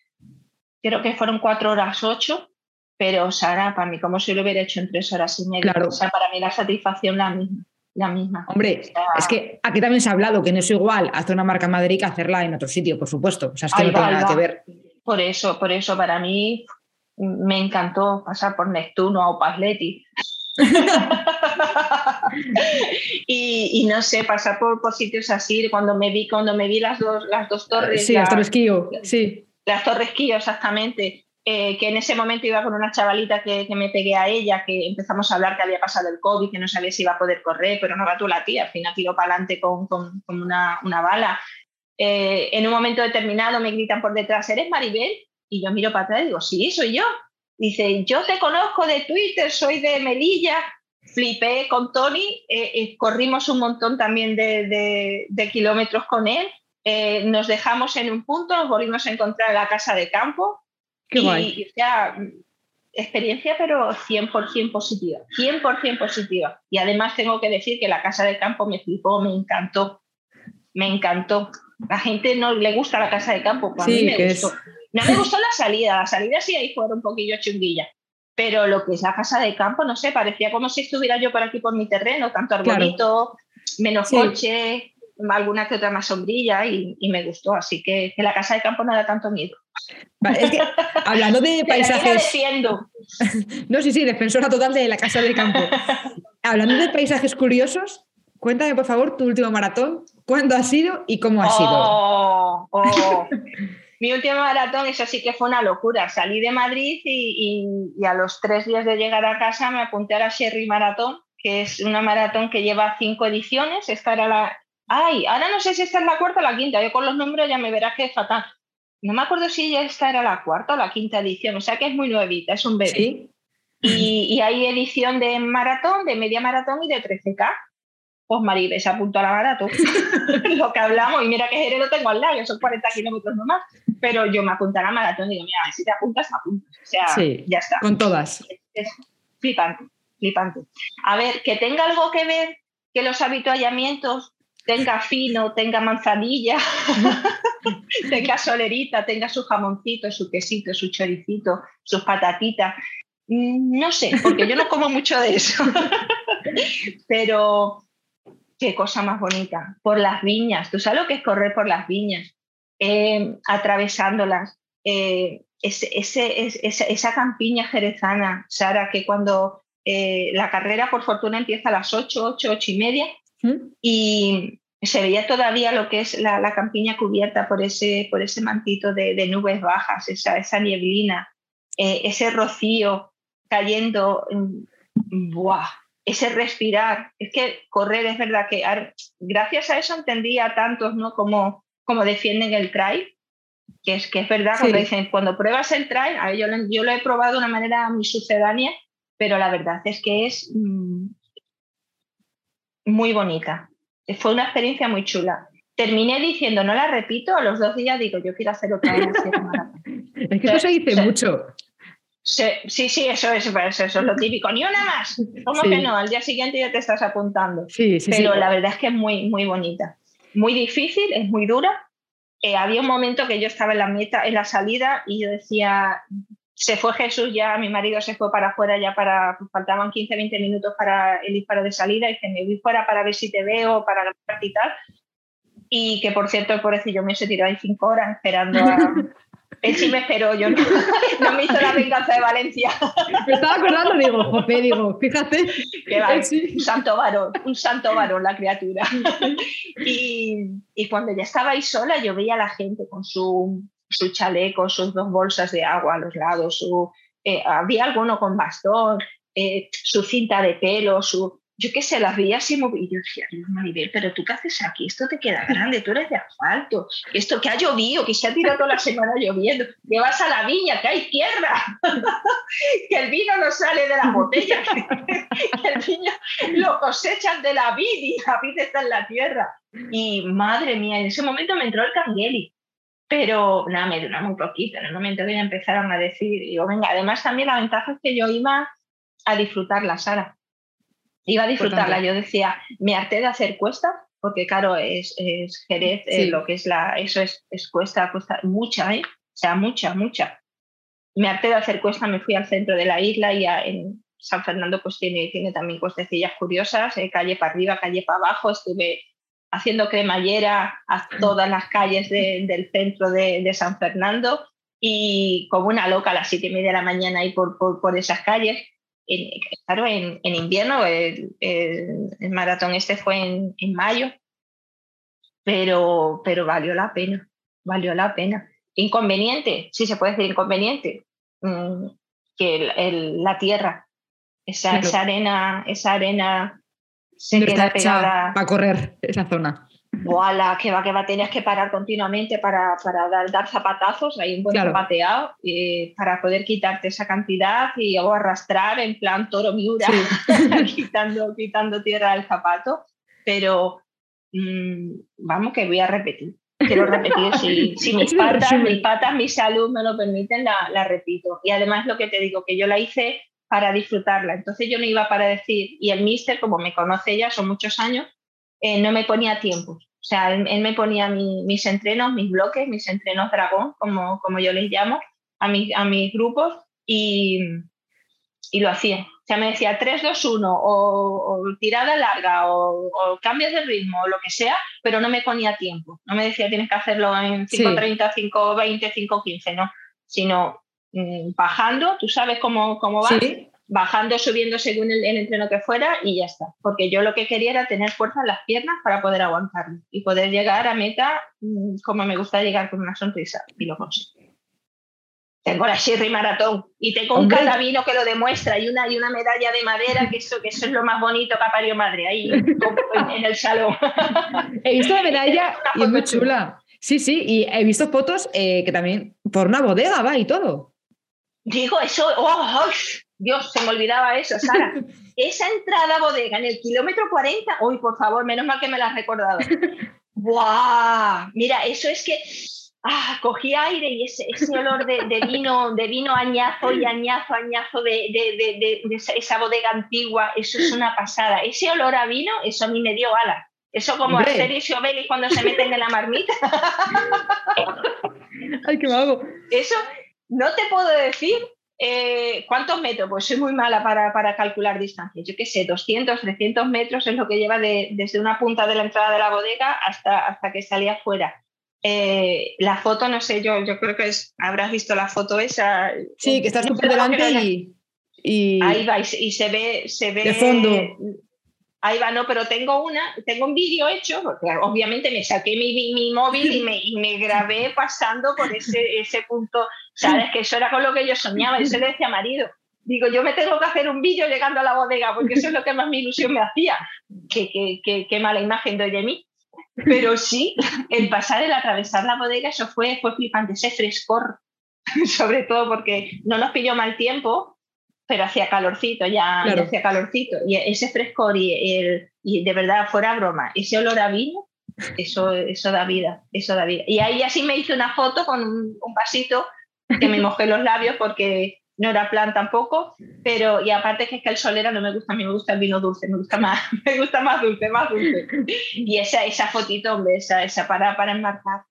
Speaker 2: creo que fueron cuatro horas ocho, pero Sara, para mí como si lo hubiera hecho en tres horas y media, o sea, para mí la satisfacción la misma. La misma.
Speaker 1: Hombre, es que aquí también se ha hablado que no es igual hacer una marca en Madrid que hacerla en otro sitio, por supuesto. O sea, es que no tiene nada que ver.
Speaker 2: Por eso, por eso, para mí me encantó pasar por Neptuno o Pasleti. <laughs> y, no sé, pasar por, por, sitios así, cuando me vi, cuando me vi las dos, las dos torres.
Speaker 1: Sí, las Torres Kío, sí.
Speaker 2: Torres Kío, exactamente. Eh, que en ese momento iba con una chavalita que, me pegué a ella, que empezamos a hablar que había pasado el COVID, que no sabía si iba a poder correr, pero no va tú la tía, al final tiró para adelante con, con, una, una, bala. Eh, en un momento determinado me gritan por detrás, ¿eres Maribel? Y yo miro para atrás y digo, sí, soy yo. Dice, yo te conozco de Twitter, soy de Melilla. Flipé con Tony, eh, corrimos un montón también de, kilómetros con él. Eh, nos dejamos en un punto, nos volvimos a encontrar en la casa de campo.
Speaker 1: Qué y, guay.
Speaker 2: o sea, experiencia, pero 100% positiva. 100% positiva. Y además tengo que decir que la casa de campo me flipó, me encantó. Me encantó. La gente no le gusta la casa de campo, pues sí, mí me gustó. No me gustó la salida, la salida sí ahí fue un poquillo chunguilla, pero lo que es la casa de campo, no sé, parecía como si estuviera yo por aquí por mi terreno, tanto arbolito, menos coche, alguna que otra más sombrilla y, me gustó, así que, que, la casa de campo no da tanto miedo.
Speaker 1: es que, hablando de <laughs> paisajes... <laughs>
Speaker 2: no,
Speaker 1: sí, sí, defensora total de la casa de campo. <laughs> hablando de paisajes curiosos, cuéntame por favor tu último maratón, cuándo ha sido y cómo ha sido.
Speaker 2: Oh, oh. Mi último maratón, eso sí que fue una locura. Salí de Madrid y, a los tres días de llegar a casa me apunté a la Sherry Maratón, que es una maratón que lleva cinco ediciones. Esta era la. Ay, ahora no sé si esta es la cuarta o la quinta. Yo con los números ya me verás que es fatal. No me acuerdo si esta era la cuarta o la quinta edición, o sea que es muy nuevita, es un bebé. Y, y, hay edición de maratón, de media maratón y de 13K pues Maribel se apuntó a la maratón, <laughs> lo que hablamos, y mira que Jerez lo tengo al lado, son 40 kilómetros nomás, pero yo me apunté a la maratón y digo, mira, si te apuntas, te apuntas, o sea, ya está.
Speaker 1: Con todas.
Speaker 2: Es, flipante, flipante. A ver, que tenga algo que ver que los habituallamientos tenga fino, tenga manzanilla, <laughs> tenga solerita, tenga su jamoncito, su quesito, su choricito, sus patatitas. Mm, no sé, porque yo no como mucho de eso. <laughs> Pero qué cosa más bonita, por las viñas. ¿Tú sabes lo que es correr por las viñas? Eh, atravesándolas. Eh, esa campiña jerezana, Sara, que cuando eh, la carrera por fortuna empieza a las 8, 8, 8 y media, ¿Mm? y se veía todavía lo que es la, campiña cubierta por ese, por ese mantito de, nubes bajas, esa, esa nieblina, ese rocío cayendo. ¡Buah! ese respirar. Es que correr es verdad que gracias a eso entendí a tantos ¿no? como, como defienden el trail, que es, que es verdad cuando dicen, cuando pruebas el trail, a yo, yo lo he probado de una manera muy sucedánea, pero la verdad es que es mm, muy bonita. Fue una experiencia muy chula. Terminé diciendo, no la repito, a los dos días digo, yo quiero hacer otra vez.
Speaker 1: es que eso se dice mucho.
Speaker 2: Sí, sí, eso es, eso, es lo típico. Ni una más. ¿Cómo que no? Al día siguiente ya te estás apuntando.
Speaker 1: Sí,
Speaker 2: Pero la verdad es que es muy, muy bonita. Muy difícil, es muy dura. Eh, había un momento que yo estaba en la meta, en la salida, y yo decía, se fue Jesús ya, mi marido se fue para afuera ya para, pues, faltaban 15, 20 minutos para el disparo de salida, y que me voy fuera para ver si te veo, para grabarte y tal. y que por cierto el pobrecillo me se tiró ahí cinco horas esperando a... <laughs> Él sí me esperó, yo no, no me hizo la venganza de Valencia.
Speaker 1: Me estaba acordando, digo, Jope, digo, fíjate.
Speaker 2: Un santo varón, un santo varón la criatura. Y, y, cuando ya estaba ahí sola, yo veía a la gente con su, su chaleco, sus dos bolsas de agua a los lados, su, eh, había alguno con bastón, eh, su cinta de pelo, su, yo qué sé, las veía así y yo decía, Maribel, pero tú qué haces aquí, esto te queda grande, tú eres de asfalto, esto que ha llovido, que se ha tirado toda la semana lloviendo, que vas a la viña, que hay tierra, <laughs> que el vino no sale de la botella, <laughs> que el vino lo cosechan de la vid y la vid está en la tierra. Y madre mía, en ese momento me entró el cangueli. Pero nada, me duró muy poquito. En el momento que ya empezaron a decir, digo, venga, además también la ventaja es que yo iba a disfrutar la Sara iba a disfrutarla. Yo decía, me harté de hacer cuesta, porque claro, es, es Jerez, eh, lo que es la, eso es, es cuesta, cuesta mucha, ¿eh? O sea, mucha, mucha. Me harté de hacer cuesta, me fui al centro de la isla y en San Fernando pues tiene, tiene también cuestecillas curiosas, eh, calle para arriba, calle para abajo, estuve haciendo cremallera a todas las calles del centro de, de, San Fernando y como una loca a las siete y media de la mañana ahí por, por, por esas calles. En, claro, en, invierno, el, maratón este fue en, en, mayo, pero, pero valió la pena, valió la pena. Inconveniente, sí se puede decir inconveniente, mm, que la tierra, esa, esa arena, esa arena
Speaker 1: se queda pegada. Para correr esa zona.
Speaker 2: Voilà, que va, que va, tenías que parar continuamente para, para dar, dar, zapatazos, hay un buen zapateado, eh, para poder quitarte esa cantidad y luego arrastrar en plan toro miura, <laughs> quitando, quitando tierra del zapato. Pero mm, vamos que voy a repetir. Quiero repetir, si, si <laughs> mis, patas, mis patas, mi salud me lo permiten, la, la repito. Y además lo que te digo, que yo la hice para disfrutarla. Entonces yo no iba para decir, y el mister, como me conoce ya, son muchos años, eh, no me ponía tiempo. O sea, él, me ponía mis entrenos, mis bloques, mis entrenos dragón, como, como yo les llamo, a, a mis grupos y, y lo hacía. O sea, me decía 3, 2, 1 o, tirada larga o, o, cambios de ritmo o lo que sea, pero no me ponía tiempo. No me decía tienes que hacerlo en 5.30, 5.20, 5.15, no. Sino bajando, tú sabes cómo, cómo va, bajando, subiendo según el, entreno que fuera y ya está. Porque yo lo que quería era tener fuerza en las piernas para poder aguantarme y poder llegar a meta mm, como me gusta llegar con una sonrisa y lo consigo. Tengo la Sherry Maratón y tengo un carabino que lo demuestra y una, y una medalla de madera, que eso, que eso es lo más bonito que ha parido madre ahí en, el salón. <laughs>
Speaker 1: He visto la medalla y es muy chula. Sí, sí, y he visto fotos eh, que también por una bodega va y todo.
Speaker 2: Digo, eso, oh, Dios, se me olvidaba eso, Sara. <laughs> Esa entrada a bodega en el kilómetro 40, uy, por favor, menos mal que me la has recordado. ¡Buah! Mira, eso es que ah, cogí aire y ese, ese olor de, vino, de vino añazo y añazo, añazo de, de, de, esa bodega antigua, eso es una pasada. Ese olor a vino, eso a mí me dio alas. Eso como Asterix y Obelix cuando se meten en la marmita. <laughs>
Speaker 1: Ay, qué mago.
Speaker 2: Eso no te puedo decir eh, ¿Cuántos metros? Pues soy muy mala para, para calcular distancias. Yo qué sé, 200, 300 metros es lo que lleva desde una punta de la entrada de la bodega hasta, hasta que salía afuera. Eh, la foto, no sé, yo, yo creo que es, habrás visto la foto esa.
Speaker 1: Sí, que está súper delante y,
Speaker 2: Ahí va, y, se ve... Se ve
Speaker 1: de fondo.
Speaker 2: Ahí va, no, pero tengo una, tengo un vídeo hecho, porque obviamente me saqué mi, mi móvil y me, y me, grabé pasando por ese, ese punto, sabes que eso era con lo que yo soñaba, se le decía marido, digo, yo me tengo que hacer un vídeo llegando a la bodega, porque eso es lo que más mi ilusión me hacía, qué, qué, qué, mala imagen doy de mí, pero sí, el pasar, el atravesar la bodega, eso fue, fue flipante, ese frescor, <laughs> sobre todo porque no nos pilló mal tiempo, pero hacía calorcito, ya, hacía calorcito. Y ese frescor y, el, y de verdad, fuera broma, ese olor a vino, eso, eso da vida, eso da vida. Y ahí así me hice una foto con un, vasito que me <laughs> mojé los labios porque no era plan tampoco, pero y aparte que es que el solera no me gusta, a mí me gusta el vino dulce, me gusta más, <laughs> me gusta más dulce, más dulce. Y esa, esa fotito, hombre, esa, esa para, para enmarcar,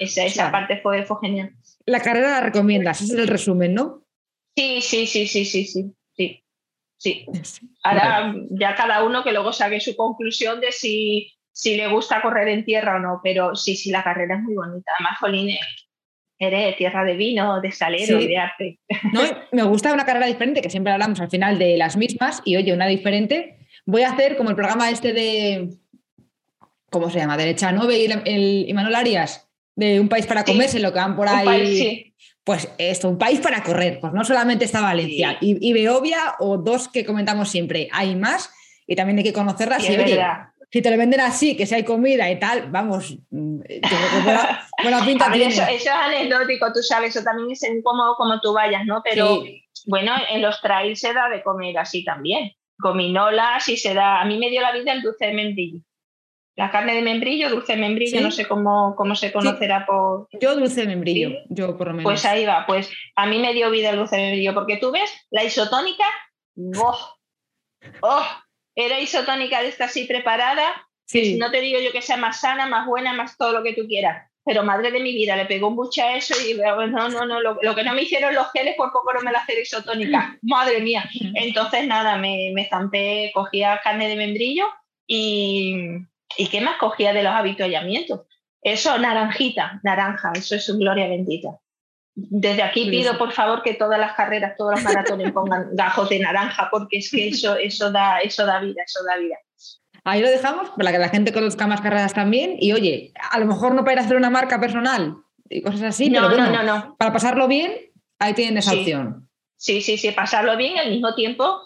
Speaker 2: esa, esa parte fue, fue genial.
Speaker 1: La carrera la recomiendas, ese es el resumen, ¿no?
Speaker 2: Sí, sí, sí, sí, sí, sí, sí. Sí. Ahora ya cada uno que luego saque su conclusión de si si le gusta correr en tierra o no, pero sí, sí, la carrera es muy bonita. Además, Jolín, eres tierra de vino, de salero y de arte.
Speaker 1: No, me gusta una carrera diferente, que siempre hablamos al final de las mismas, y oye, una diferente. Voy a hacer como el programa este de. ¿Cómo se llama? De Chanove y el, Manuel Arias, de Un País para Comerse, lo que van por ahí. Pues esto, un país para correr. Pues no solamente está Valencia y, y Beovia o dos que comentamos siempre. Hay más y también hay que conocerlas. y oye, si te lo venden así, que si hay comida y tal, vamos, mm,
Speaker 2: buena, <laughs> pinta Eso, es anecdótico, tú sabes, eso también es en cómo, tú vayas, ¿no? Pero bueno, en los trails se da de comer así también. Gominolas y se da. A mí me dio la vida el dulce de membrillo. La carne de membrillo, dulce de membrillo, no sé cómo, cómo se conocerá por.
Speaker 1: Yo dulce de membrillo, yo por lo menos.
Speaker 2: Pues ahí va, pues a mí me dio vida el dulce de membrillo, porque tú ves la isotónica, ¡oh! ¡oh! Era isotónica de esta así preparada, sí. no te digo yo que sea más sana, más buena, más todo lo que tú quieras. Pero madre de mi vida, le pegó un buche a eso y no, no, no, lo, que no me hicieron los geles por poco no me la hacer isotónica. <laughs> Madre mía. Entonces nada, me, me zampé, cogía carne de membrillo y, ¿y qué más cogía de los habituallamientos? Eso, naranjita, naranja, eso es su gloria bendita. Desde aquí pido, por favor, que todas las carreras, todos los maratones <laughs> pongan gajos de naranja, porque es que eso, eso, da, eso da vida, eso da vida.
Speaker 1: Ahí lo dejamos para que la gente conozca más carreras también. Y oye, a lo mejor no para ir a hacer una marca personal y cosas así, no, pero no, no, para pasarlo bien, ahí tienen esa opción.
Speaker 2: Sí, sí, sí, pasarlo bien al mismo tiempo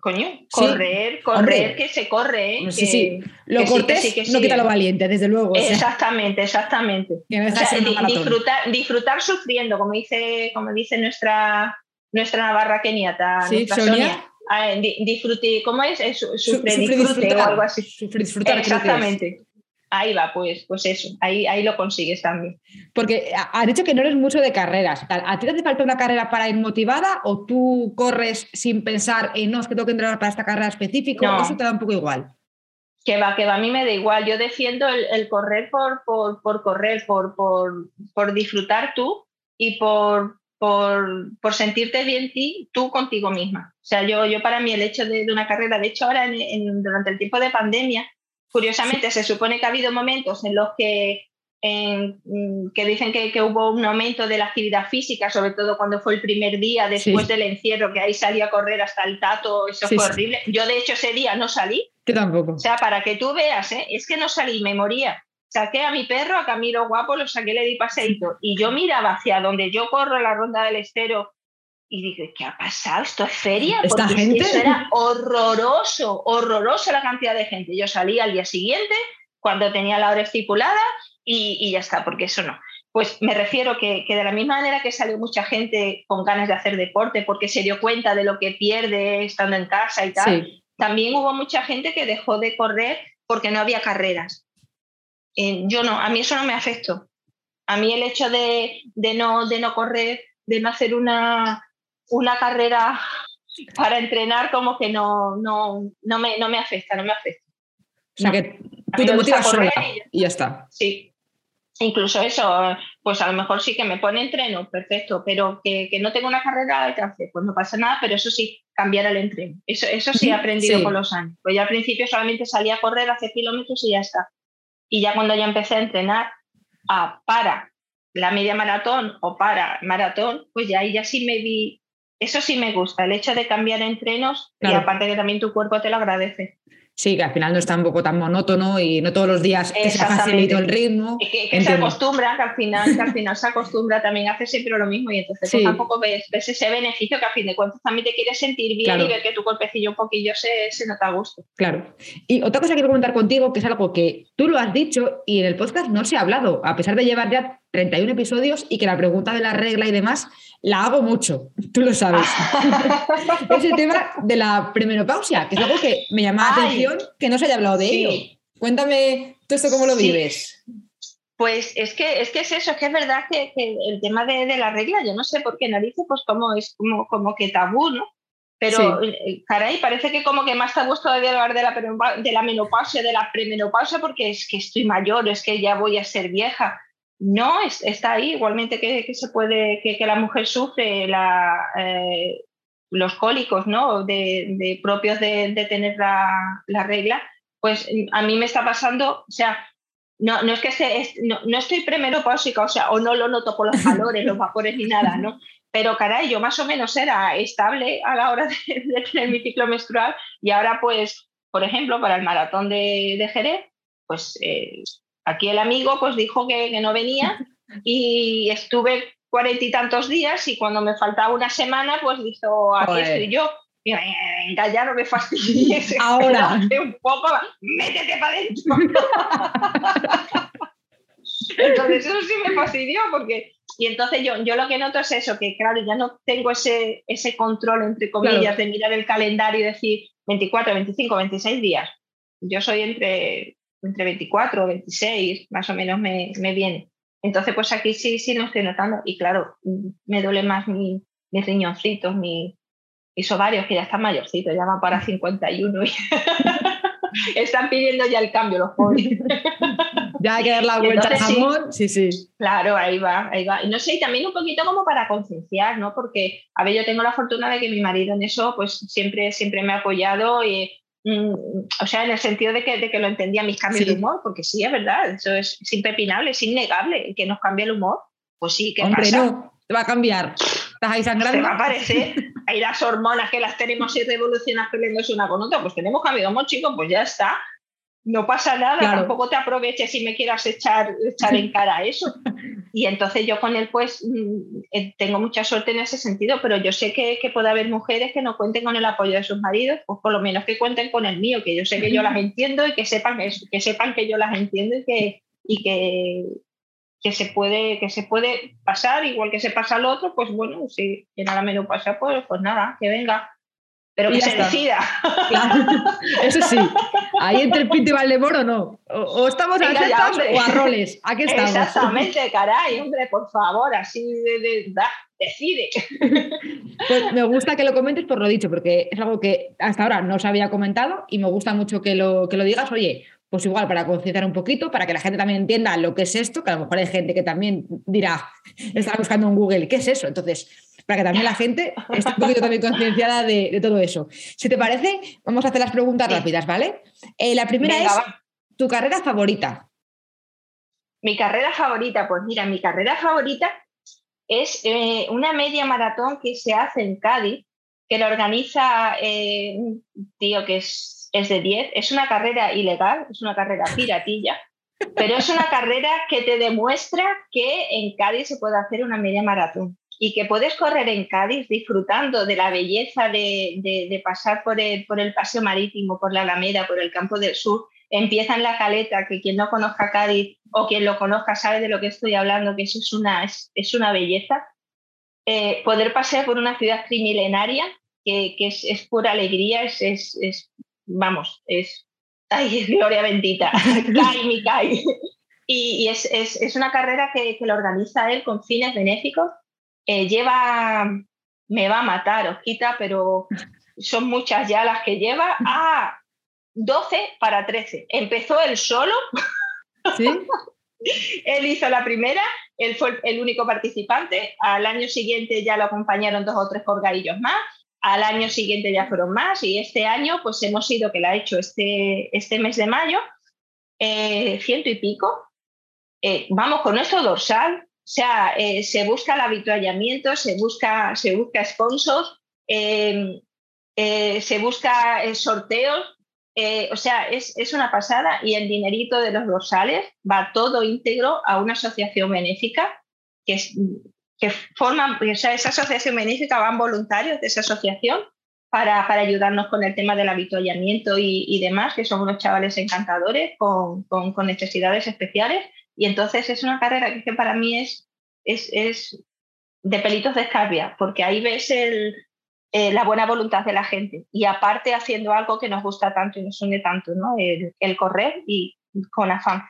Speaker 2: coño, correr, correr, que se corre. ¿eh?
Speaker 1: Sí, sí. Lo cortés no quita lo valiente, desde luego.
Speaker 2: Exactamente, exactamente. disfrutar, disfrutar sufriendo, como dice, como dice nuestra, nuestra Navarra keniata, nuestra Sonia. Ah, disfrute, ¿cómo es? Sufre, disfrute o algo así.
Speaker 1: disfrutar,
Speaker 2: Exactamente. Ahí va, pues, pues eso, ahí, ahí lo consigues también.
Speaker 1: Porque has dicho que no eres mucho de carreras. ¿A ti te hace falta una carrera para ir motivada o tú corres sin pensar en no, es que tengo que entrenar para esta carrera específica? ¿O eso te da un poco igual?
Speaker 2: Que va, que va, a mí me da igual. Yo defiendo el, correr por, por, por correr, por, por, por, disfrutar tú y por, por, por, sentirte bien ti, tú contigo misma. O sea, yo, yo para mí el hecho de, una carrera, de hecho ahora durante el tiempo de pandemia, Curiosamente, se supone que ha habido momentos en los que, mm, que dicen que, hubo un aumento de la actividad física, sobre todo cuando fue el primer día después del encierro, que ahí salía a correr hasta el tato, eso fue horrible. Yo, de hecho, ese día no salí.
Speaker 1: Que tampoco.
Speaker 2: O sea, para que tú veas, ¿eh? es que no salí, me moría. Saqué a mi perro, a Camilo Guapo, lo saqué, le di paseito. Y yo miraba hacia donde yo corro la ronda del estero y dije, ¿qué ha pasado? ¿Esto es feria?
Speaker 1: Porque gente?
Speaker 2: eso era horroroso, horroroso la cantidad de gente. Yo salí al día siguiente, cuando tenía la hora estipulada, y, ya está, porque eso no. Pues me refiero que, que, de la misma manera que salió mucha gente con ganas de hacer deporte porque se dio cuenta de lo que pierde estando en casa y tal, también hubo mucha gente que dejó de correr porque no había carreras. Eh, yo no, a mí eso no me afectó. A mí el hecho de, de, no, de no correr, de no hacer una, una carrera para entrenar como que no, no, no, me, no me afecta, no me afecta.
Speaker 1: O sea, que tú te motivas sola y, ya está.
Speaker 2: Sí. Incluso eso, pues a lo mejor sí que me pone entreno, perfecto, pero que, no tengo una carrera de alcance, pues no pasa nada, pero eso sí, cambiar el entreno. Eso, eso sí he aprendido con los años. Pues ya al principio solamente salía a correr hace kilómetros y ya está. Y ya cuando ya empecé a entrenar a para la media maratón o para maratón, pues ya ahí ya sí me vi eso sí me gusta, el hecho de cambiar entrenos y aparte que también tu cuerpo te lo agradece.
Speaker 1: Sí, que al final no está un poco tan monótono y no todos los días que se facilita el ritmo.
Speaker 2: que, se acostumbra, que al, final, que al final se acostumbra también a hacer siempre lo mismo y entonces pues tampoco ves, ese beneficio que a fin de cuentas también te quieres sentir bien y ver que tu cuerpecillo un poquillo se, se nota a gusto.
Speaker 1: Claro. Y otra cosa que quiero comentar contigo, que es algo que tú lo has dicho y en el podcast no se ha hablado, a pesar de llevar ya 31 episodios y que la pregunta de la regla y demás la hago mucho, tú lo sabes. <laughs> es el tema de la premenopausia, que es algo que me llama la atención que no se haya hablado de ello. Cuéntame tú esto cómo lo vives.
Speaker 2: Pues es que, es que es eso, es que es verdad que, el tema de, la regla, yo no sé por qué narices, pues como es como, como que tabú, ¿no? Pero, eh, caray, parece que como que más tabú es todavía hablar de la, de la menopausia, de la premenopausia, porque es que estoy mayor, es que ya voy a ser vieja. No, está ahí, igualmente que, se puede, que, la mujer sufre eh, los cólicos ¿no? de, propios de, tener la, regla, pues a mí me está pasando, o sea, no, es que esté, no, no, estoy premenopáusica, o sea, o no lo noto por los valores, los vapores ni nada, ¿no? Pero caray, yo más o menos era estable a la hora <laughs> de, tener mi ciclo menstrual y ahora pues, por ejemplo, para el maratón de, de Jerez, pues eh, aquí el amigo pues dijo que, que no venía y estuve cuarenta y tantos días y cuando me faltaba una semana pues dijo, aquí estoy yo. Y venga, ya no me fastidies. <laughs> <laughs>
Speaker 1: Ahora. <laughs>
Speaker 2: Un poco, métete para adentro. entonces eso sí me fastidió porque... Y entonces yo, yo lo que noto es eso, que claro, ya no tengo ese, ese control, entre comillas, de mirar el calendario y decir 24, 25, 26 días. Yo soy entre, entre 24, 26, más o menos me, me viene. Entonces, pues aquí sí, sí lo estoy notando. Y claro, me duele más mi, mis riñoncitos, mi, mis ovarios, que ya están mayorcitos, ya van para 51 y <laughs> están pidiendo ya el cambio los pobres. <laughs>
Speaker 1: ya hay que dar la vuelta al jamón, sí, sí,
Speaker 2: Claro, ahí va, ahí va. Y no sé, y también un poquito como para concienciar, ¿no? Porque, a ver, yo tengo la fortuna de que mi marido en eso, pues siempre, siempre me ha apoyado y o sea, en el sentido de que, de que lo entendía mis cambios de humor, porque sí, es verdad, eso es, impepinable, es innegable, que nos cambie el humor. Pues sí, ¿qué
Speaker 1: Hombre,
Speaker 2: pasa?
Speaker 1: no, te va a cambiar. Estás ahí sangrando.
Speaker 2: Te va a aparecer. <laughs> Hay las hormonas que las tenemos y revolucionas peleándose una con otra. Pues tenemos cambio de humor, chicos, pues ya está no pasa nada, tampoco te aproveches si me quieras echar, echar en cara <laughs> eso. Y entonces yo con él pues mm, eh, tengo mucha suerte en ese sentido, pero yo sé que, puede haber mujeres que no cuenten con el apoyo de sus maridos, pues por lo menos que cuenten con el mío, que yo sé que yo las entiendo y que sepan eso, que sepan que yo las entiendo y que, y que, que se puede, que se puede pasar, igual que se pasa al otro, pues bueno, si nada me lo pasa, pues, pues nada, que venga. Pero que se decida. <laughs>
Speaker 1: Eso sí, ahí entre el Pinto y Valdemoro no. O, estamos a setas o a roles. Aquí estamos.
Speaker 2: Exactamente, caray, hombre, por favor, así de, da, decide.
Speaker 1: Pues me gusta que lo comentes por lo dicho, porque es algo que hasta ahora no se había comentado y me gusta mucho que lo, que lo digas. Oye, pues igual para concienciar un poquito, para que la gente también entienda lo que es esto, que a lo mejor hay gente que también dirá, está buscando en Google, ¿qué es eso? Entonces, para que también la gente esté un poquito también concienciada de, todo eso. Si te parece, vamos a hacer las preguntas rápidas, ¿vale? Eh, la primera es, ¿tu carrera favorita?
Speaker 2: Mi carrera favorita, pues mira, mi carrera favorita es eh, una media maratón que se hace en Cádiz, que lo organiza eh, un tío que es, es de 10. Es una carrera ilegal, es una carrera <laughs> piratilla, pero es una carrera que te demuestra que en Cádiz se puede hacer una media maratón y que puedes correr en Cádiz disfrutando de la belleza de, pasar por el, por el paseo marítimo, por la Alameda, por el Campo del Sur, empieza en la caleta, que quien no conozca Cádiz o quien lo conozca sabe de lo que estoy hablando, que eso es una, es, una belleza. Eh, poder pasear por una ciudad trimilenaria, que, que es, pura alegría, es, es, vamos, es, ay, gloria bendita, <laughs> cae mi cae. Y, es, es, una carrera que, que lo organiza él con fines benéficos eh, lleva, me va a matar, Osquita, pero son muchas ya las que lleva. Ah, 12 para 13. Empezó él solo. ¿Sí? <laughs> él hizo la primera, él fue el único participante. Al año siguiente ya lo acompañaron dos o tres corgarillos más. Al año siguiente ya fueron más y este año pues hemos ido, que la ha hecho este, este mes de mayo, eh, ciento y pico. Eh, vamos con nuestro dorsal, sea, eh, se busca el habituallamiento, se busca, se busca sponsors, em, eh, se busca eh, sorteos. o sea, es, es, una pasada y el dinerito de los dorsales va todo íntegro a una asociación benéfica que, es, que forman, o sea, esa asociación benéfica van voluntarios de esa asociación para, para, ayudarnos con el tema del habituallamiento y, y, demás, que son unos chavales encantadores con, con, necesidades especiales. Y entonces es una carrera que, para mí es, es, es, de pelitos de escarbia, porque ahí ves el, eh, la buena voluntad de la gente. Y aparte haciendo algo que nos gusta tanto y nos une tanto, ¿no? el, correr y con afán,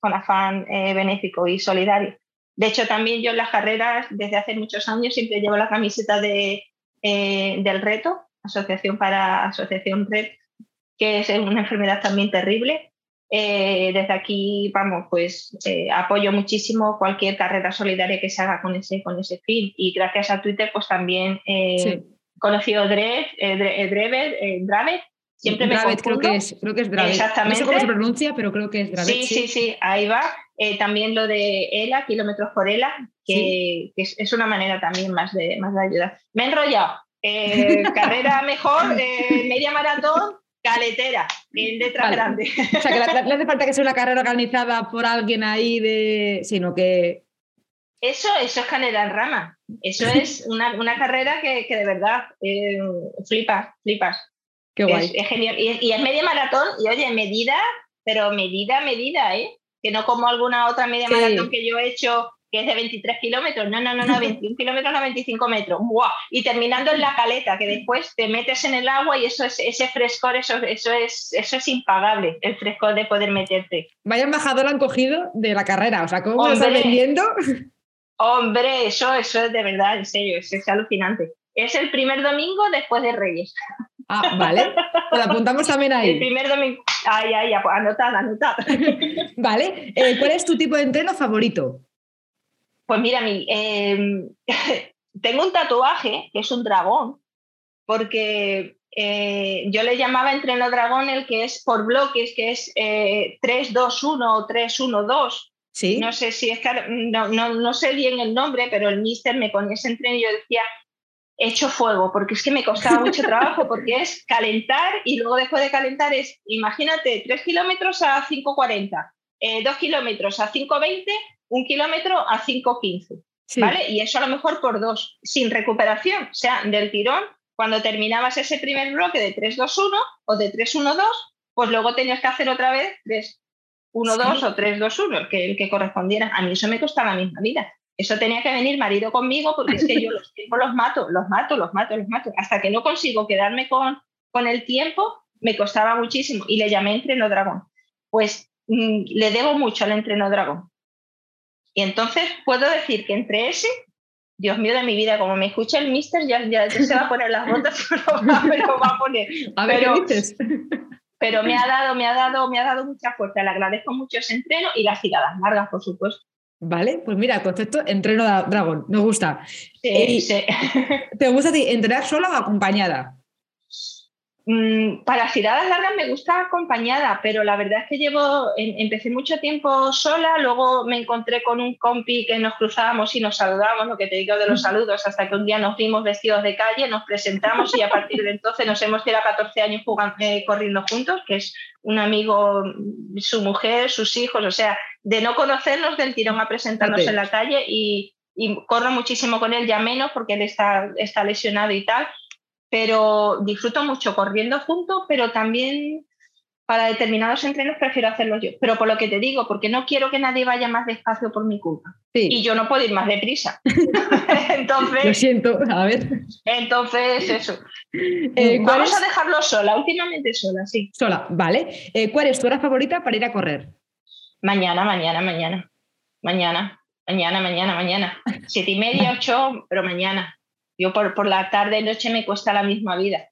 Speaker 2: con afán eh, benéfico y solidario. De hecho, también yo en las carreras, desde hace muchos años, siempre llevo la camiseta de, eh, del reto, Asociación para Asociación Red, que es una enfermedad también terrible eh, desde aquí, vamos, pues eh, apoyo muchísimo cualquier carrera solidaria que se haga con ese, con ese fin. Y gracias a Twitter, pues también eh, conocido Drev, Drever, Drave, Siempre me
Speaker 1: creo que es, creo que es Exactamente. No sé cómo se pronuncia, pero creo que es Dravet.
Speaker 2: Sí, sí, sí, ahí va. Eh, también lo de ELA, kilómetros por ELA, que, es, una manera también más de, más de ayudar. Me he enrollado. <laughs> Carrera mejor, media maratón, caletera, en letra grande.
Speaker 1: O sea, que no hace falta que sea una carrera organizada por alguien ahí, de, sino que...
Speaker 2: Eso, eso es canela en rama. Eso es <laughs> una, carrera que, de verdad flipas, flipas.
Speaker 1: Qué guay.
Speaker 2: Es, genial. Y, es media maratón, y oye, medida, pero medida, medida, ¿eh? Que no como alguna otra media maratón que yo he hecho que es de 23 kilómetros, no, no, no, no, <laughs> 21 kilómetros a 25 metros, ¡Wow! y terminando en la caleta, que después te metes en el agua y eso es, ese frescor, eso, eso, es, eso es impagable, el frescor de poder meterte.
Speaker 1: Vaya embajador han cogido de la carrera, o sea, ¿cómo lo están vendiendo?
Speaker 2: Hombre, eso, eso es de verdad, en serio, es, es alucinante. Es el primer domingo después de Reyes.
Speaker 1: Ah, vale. Lo apuntamos también ahí.
Speaker 2: El primer domingo. Ay, ay, anotad, anotad. <laughs>
Speaker 1: vale. Eh, ¿Cuál es tu tipo de entreno favorito?
Speaker 2: Pues mira, mi, em, <laughs> tengo un tatuaje que es un dragón, porque eh, yo le llamaba entreno dragón el que es por bloques, que es 3-2-1 eh, o 3-1-2.
Speaker 1: ¿Sí?
Speaker 2: No sé si es que no, no, no, sé bien el nombre, pero el mister me ponía ese entreno y yo decía, hecho fuego, porque es que me costaba mucho <laughs> trabajo, porque es calentar y luego después de calentar es, imagínate, 3 kilómetros a 5,40, eh, 2 kilómetros a 5,20, 1 kilómetro a 5,15, ¿vale? Y eso a lo mejor por dos, sin recuperación, o sea, del tirón, cuando terminabas ese primer bloque de 3-2-1 o de 3-1-2, pues luego tenías que hacer otra vez 3-1-2 o 3-2-1, el que, el que correspondiera. A mí eso me costaba la misma vida. Eso tenía que venir marido conmigo porque es que yo los tiempos los mato, los mato, los mato, los mato. Hasta que no consigo quedarme con, con el tiempo, me costaba muchísimo y le llamé entreno dragón. Pues mm, le debo mucho al entreno dragón. Y entonces puedo decir que entre ese, Dios mío de mi vida, como me escucha el mister, ya, ya se va a poner las botas, <laughs> pero me lo va a poner.
Speaker 1: A ver,
Speaker 2: pero,
Speaker 1: dices?
Speaker 2: pero me ha dado, me ha dado, me ha dado mucha fuerza. Le agradezco mucho ese entreno y las tiradas largas, por supuesto.
Speaker 1: Vale, pues mira, concepto entreno dragón, me gusta.
Speaker 2: Sí, sí.
Speaker 1: ¿Te gusta entrenar sola o acompañada?
Speaker 2: Mm, para tiradas largas me gusta acompañada, pero la verdad es que llevo, em, empecé mucho tiempo sola, luego me encontré con un compi que nos cruzábamos y nos saludábamos, lo que te digo de los saludos, hasta que un día nos vimos vestidos de calle, nos presentamos y a partir de entonces nos hemos quedado 14 años jugando, eh, corriendo juntos, que es un amigo, su mujer, sus hijos, o sea, de no conocernos del tirón a presentarnos en la calle y, corro muchísimo con él, ya menos porque él está, está lesionado y tal, pero disfruto mucho corriendo juntos, pero también para determinados entrenos prefiero hacerlo yo. Pero por lo que te digo, porque no quiero que nadie vaya más despacio por mi culpa. Y yo no puedo ir más deprisa. <laughs> entonces.
Speaker 1: Lo siento, a ver.
Speaker 2: Entonces, eso. Eh, Vamos a dejarlo sola, últimamente sola, sí.
Speaker 1: Sola, vale. Eh, ¿Cuál es tu hora favorita para ir a correr?
Speaker 2: Mañana, mañana, mañana. Mañana, mañana, mañana, mañana. Siete y media, <laughs> ocho, pero mañana. Yo por, por la tarde, noche me cuesta la misma vida.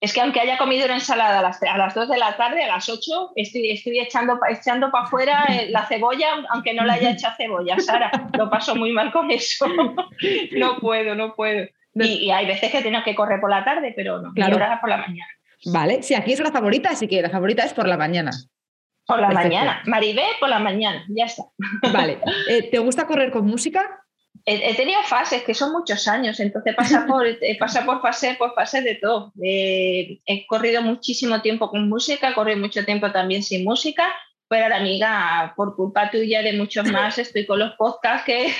Speaker 2: Es que aunque haya comido una ensalada a las, a las 2 de la tarde, a las 8, estoy, estoy echando, echando para afuera eh, <laughs> la cebolla, aunque no la haya hecho cebolla, Sara. Lo paso muy mal con eso. <laughs> no puedo, no puedo. Y, hay veces que tengo que correr por la tarde, pero no, claro. por la mañana.
Speaker 1: Vale, sí, aquí es la favorita, así que la favorita es por la mañana.
Speaker 2: Por la mañana. Maribé por la mañana, ya está.
Speaker 1: Vale. <laughs> Eh, ¿Te gusta correr con música?
Speaker 2: He, tenido fases que son muchos años, entonces pasa <laughs> por, pasa por fases, por fases de todo. Eh, he corrido muchísimo tiempo con música, he corrido mucho tiempo también sin música, pero ahora, amiga, por culpa tuya de muchos <laughs> más, estoy con los podcasts que,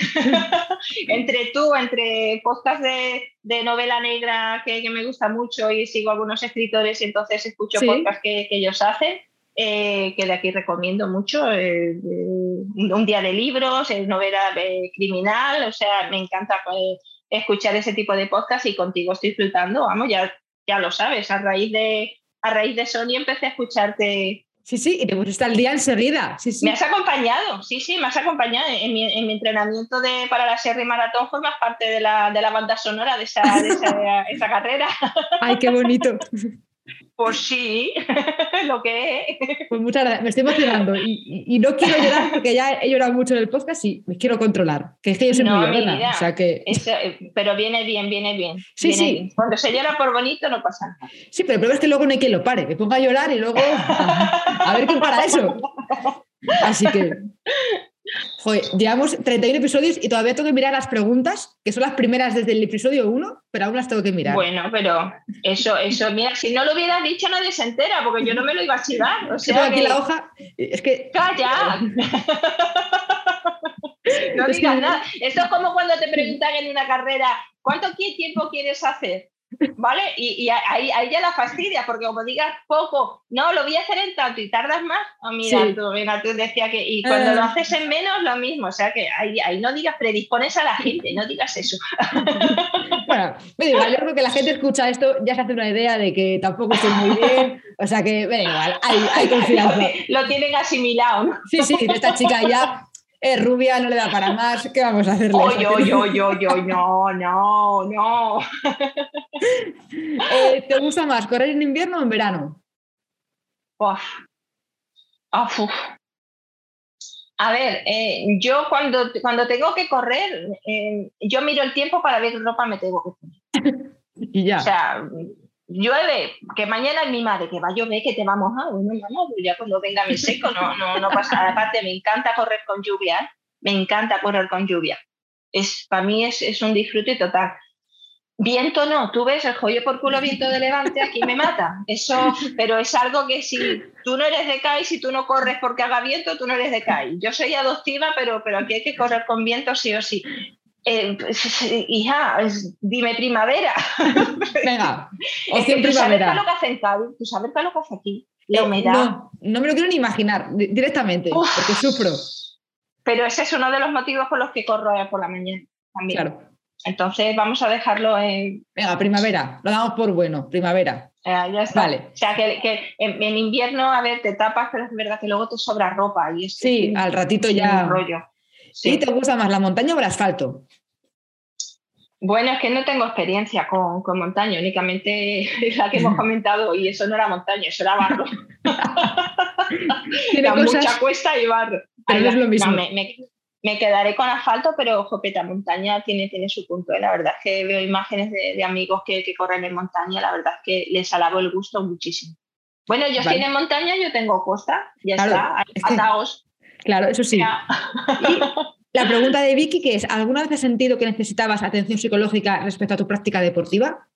Speaker 2: <laughs> entre tú, entre podcasts de, novela negra que, me gusta mucho y sigo algunos escritores, entonces escucho podcasts que, que ellos hacen eh, que de aquí recomiendo mucho. Eh, un día de libros, novela criminal, o sea, me encanta pues, escuchar ese tipo de podcast y contigo estoy flotando, vamos, ya, ya lo sabes, a raíz de a raíz de Sony empecé a escucharte.
Speaker 1: Sí, sí, y te pusiste al día enseguida. Sí, sí.
Speaker 2: Me has acompañado, sí, sí, me has acompañado. En mi, en mi entrenamiento de, para la Serie Maratón formas parte de la, de la banda sonora de esa, de esa, <laughs> esa carrera.
Speaker 1: Ay, qué bonito. <laughs>
Speaker 2: Pues sí, <laughs> lo que es.
Speaker 1: Pues muchas gracias, me estoy emocionando y, no quiero llorar porque ya he llorado mucho en el podcast y me quiero controlar. Que es que yo soy muy llorona, o sea que...
Speaker 2: Eh, pero viene bien, viene bien. Sí, sí. Cuando se llora por bonito no pasa nada.
Speaker 1: Sí, pero el problema es que luego no hay quien lo pare, que ponga a llorar y luego a ver quién para eso. <laughs> Así que Joder, llevamos 31 episodios y todavía tengo que mirar las preguntas, que son las primeras desde el episodio 1, pero aún las tengo que mirar.
Speaker 2: Bueno, pero eso, eso, mira, si no lo hubieras dicho nadie se entera, porque yo no me lo iba a chivar. O sea,
Speaker 1: aquí la hoja, es que...
Speaker 2: ¡Calla! <laughs> no digas nada. Esto es como cuando te preguntan en una carrera, ¿cuánto tiempo quieres hacer? ¿Vale? Y, ahí, ya la fastidia, porque como digas poco, no, lo voy a hacer en tanto y tardas más, oh, mira, tú, mira, tú decía que, y cuando lo ah. haces en menos, lo mismo, o sea que ahí, ahí no digas, predispones a la gente, no digas eso. <laughs>
Speaker 1: bueno, yo creo que la gente escucha esto, ya se hace una idea de que tampoco estoy muy bien, o sea que, ven igual, hay, hay <laughs> confianza.
Speaker 2: Lo tienen asimilado, ¿no?
Speaker 1: Sí, sí, esta chica ya es rubia, no le da para más, ¿qué vamos a hacerle?
Speaker 2: Oye, oye, oye, oye, no, no, no. <laughs>
Speaker 1: Eh, ¿Te gusta más correr en invierno o en verano?
Speaker 2: Uf. A ver, eh, yo cuando, cuando tengo que correr, eh, yo miro el tiempo para ver qué ropa me tengo que
Speaker 1: poner. <laughs> y ya.
Speaker 2: O sea, llueve, que mañana es mi madre, que va a llover, que te va a mojar, bueno, no, pues ya cuando venga mi seco, no, no, no pasa nada. Aparte, me encanta correr con lluvia, ¿eh? me encanta correr con lluvia. Es, para mí es, es un disfrute total. Viento no, tú ves el joyo por culo viento de levante, aquí me mata. Eso, pero es algo que si tú no eres de CAI, si tú no corres porque haga viento, tú no eres de CAI. Yo soy adoptiva, pero, pero aquí hay que correr con viento sí o sí. Eh, pues, hija, dime primavera. <laughs>
Speaker 1: Venga,
Speaker 2: o es que tú sabes lo que hace en Cádiz, tú sabes lo que hace aquí, la eh, humedad.
Speaker 1: No, no me lo quiero ni imaginar directamente, porque sufro.
Speaker 2: Pero ese es uno de los motivos por los que corro por la mañana también. Claro. Entonces vamos a dejarlo en.
Speaker 1: Venga, primavera, lo damos por bueno, primavera.
Speaker 2: ya está. Vale. O sea, que, en, invierno, a ver, te tapas, pero es verdad que luego te sobra ropa. Y
Speaker 1: sí, al ratito ya.
Speaker 2: rollo.
Speaker 1: ¿Y te gusta más la montaña o el asfalto?
Speaker 2: Bueno, es que no tengo experiencia con, montaña, únicamente <laughs> la que hemos comentado, y eso no era montaña, eso era barro. <laughs> Tiene mucha cuesta y barro.
Speaker 1: Pero es lo mismo.
Speaker 2: me, quedaré con asfalto, pero Jopeta Montaña tiene, tiene su punto. ¿eh? La verdad es que veo imágenes de, amigos que, corren en montaña, la verdad es que les alabo el gusto muchísimo. Bueno, ellos tienen montaña, yo tengo costa, ya está, ataos.
Speaker 1: Claro, eso sí. la pregunta de Vicky, que es, ¿alguna vez has sentido que necesitabas atención psicológica respecto a tu práctica deportiva?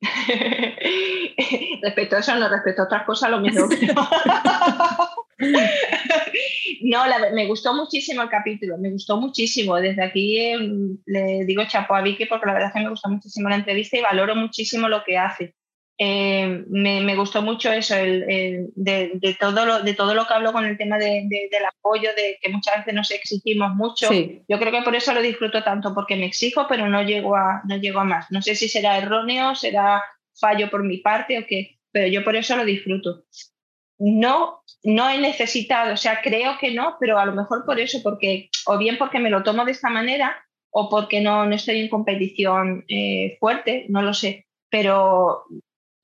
Speaker 1: <laughs>
Speaker 2: respecto a eso, no respecto a otras cosas, lo mismo. <laughs> no, me gustó muchísimo el capítulo, me gustó muchísimo. Desde aquí em, le digo chapo a Vicky porque la verdad es que me gustó muchísimo la entrevista y valoro muchísimo lo que hace. Eh, me, gustó mucho eso, el, de, todo lo, de todo lo que habló con el tema del apoyo, de que muchas veces nos exigimos mucho. Yo creo que por eso lo disfruto tanto, porque me exijo, pero no llego, a, no llego a más. No sé si será erróneo, será fallo por mi parte o qué, pero yo por eso lo disfruto. No, no he necesitado, o sea, creo que no, pero a lo mejor por eso, porque o bien porque me lo tomo de esta manera o porque no, no estoy en competición eh, fuerte, no lo sé, pero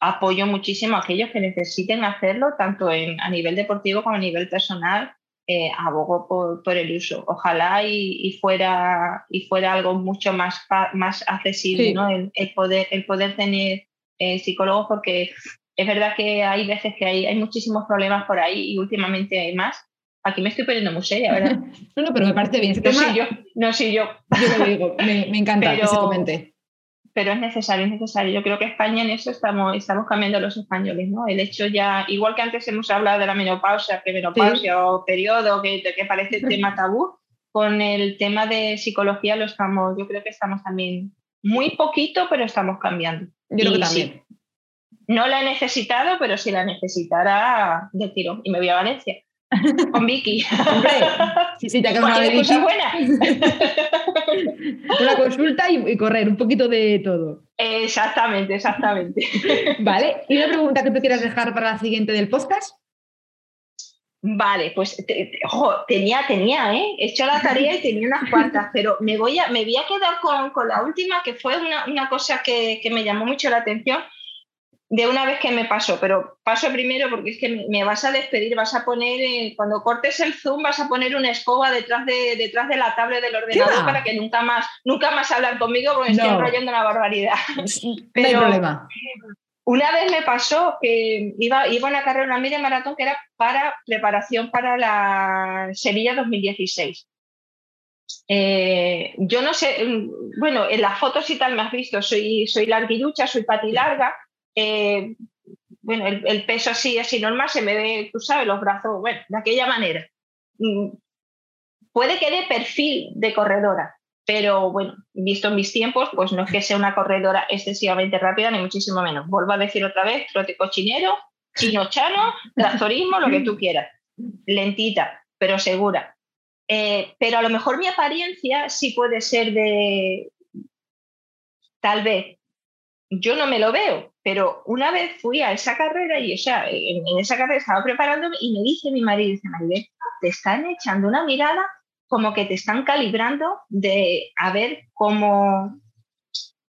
Speaker 2: apoyo muchísimo a aquellos que necesiten hacerlo, tanto en, a nivel deportivo como a nivel personal. Eh, abogo por, el uso. Ojalá y, fuera, y fuera algo mucho más, más accesible, ¿no? el, poder, el poder tener eh, psicólogos, porque es verdad que hay veces que hay, hay muchísimos problemas por ahí y últimamente hay más. Aquí me estoy poniendo muy seria, ¿verdad? <laughs>
Speaker 1: no, no, pero me parece bien.
Speaker 2: no, soy yo, no soy yo.
Speaker 1: Yo lo digo, me, me encanta que se comente
Speaker 2: pero es necesario, es necesario. Yo creo que España en eso estamos, estamos cambiando los españoles, ¿no? El hecho ya, igual que antes hemos hablado de la menopausia, que menopausia o periodo, que, que parece tema tabú, con el tema de psicología lo estamos, yo creo que estamos también muy poquito, pero estamos cambiando.
Speaker 1: Yo creo que también.
Speaker 2: no la he necesitado, pero si la necesitara, de tiro. Y me voy a Valencia. <laughs> Con Vicky.
Speaker 1: Hombre, sí, sí, te acabo de decir.
Speaker 2: buena. <laughs>
Speaker 1: Una consulta y, correr, un poquito de todo.
Speaker 2: Exactamente, exactamente. <laughs>
Speaker 1: Vale, ¿y una pregunta que tú quieras dejar para la siguiente del podcast?
Speaker 2: Vale, pues tenía, tenía, ¿eh? He hecho la tarea y tenía unas cuantas, pero me voy a, me voy a quedar con, con la última, que fue una, una cosa que, que, me llamó mucho la atención, de una vez que me paso, pero paso primero porque es que me vas a despedir, vas a poner, eh, cuando cortes el zoom, vas a poner una escoba detrás de, detrás de la tablet del ordenador para que nunca más, nunca más hablar conmigo porque estoy enrollando una barbaridad. <laughs> <laughs>
Speaker 1: no hay problema.
Speaker 2: Una vez me pasó que iba, iba a una carrera, una media maratón que era para preparación para la Sevilla 2016. Eh, yo no sé, mm, bueno, en las fotos y tal me has visto, soy, soy larguirucha, soy pati larga, eh, bueno, el, peso así, así normal, se me ve, tú sabes, los brazos, bueno, de aquella manera. Mm, puede que dé perfil de corredora, pero bueno, visto en mis tiempos, pues no es que sea una corredora excesivamente rápida, ni muchísimo menos. Vuelvo a decir otra vez, trote cochinero, chino chano, trazorismo, lo que tú quieras. Lentita, pero segura. Eh, pero a lo mejor mi apariencia sí puede ser de, tal vez, yo no me lo veo, pero una vez fui a esa carrera y, o sea, en, esa carrera estaba preparándome y me dice mi marido, dice, Maribel, te están echando una mirada como que te están calibrando de a ver cómo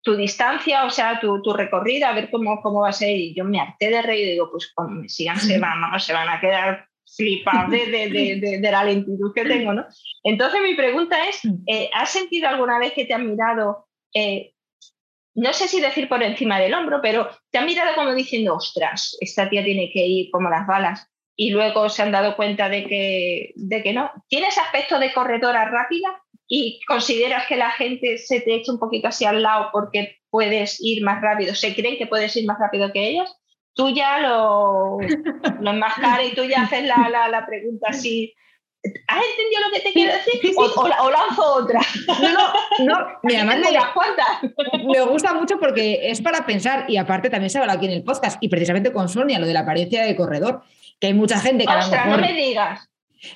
Speaker 2: tu distancia, o sea, tu, tu recorrido, a ver cómo, cómo va a ser. Y yo me harté de reír y digo, pues como me sigan, se van, se van a quedar flipados de, de, de, la lentitud que tengo, ¿no? Entonces mi pregunta es, eh, ¿has sentido alguna vez que te han mirado eh, no sé si decir por encima del hombro, pero te han mirado como diciendo, ostras, esta tía tiene que ir como las balas. Y luego se han dado cuenta de que, de que no. ¿Tienes aspecto de corredora rápida y consideras que la gente se te echa un poquito así al lado porque puedes ir más rápido? ¿Se creen que puedes ir más rápido que ellas? Tú ya lo, lo enmascaras y tú ya haces la, la, la pregunta así ¿Has entendido lo que te quiero decir? O, lanzo otra.
Speaker 1: No, no, mira, <laughs> me, me gusta mucho porque es para pensar y aparte también se habla aquí en el podcast y precisamente con Sonia, lo de la apariencia de corredor, que hay mucha gente que
Speaker 2: Ostras, no me digas.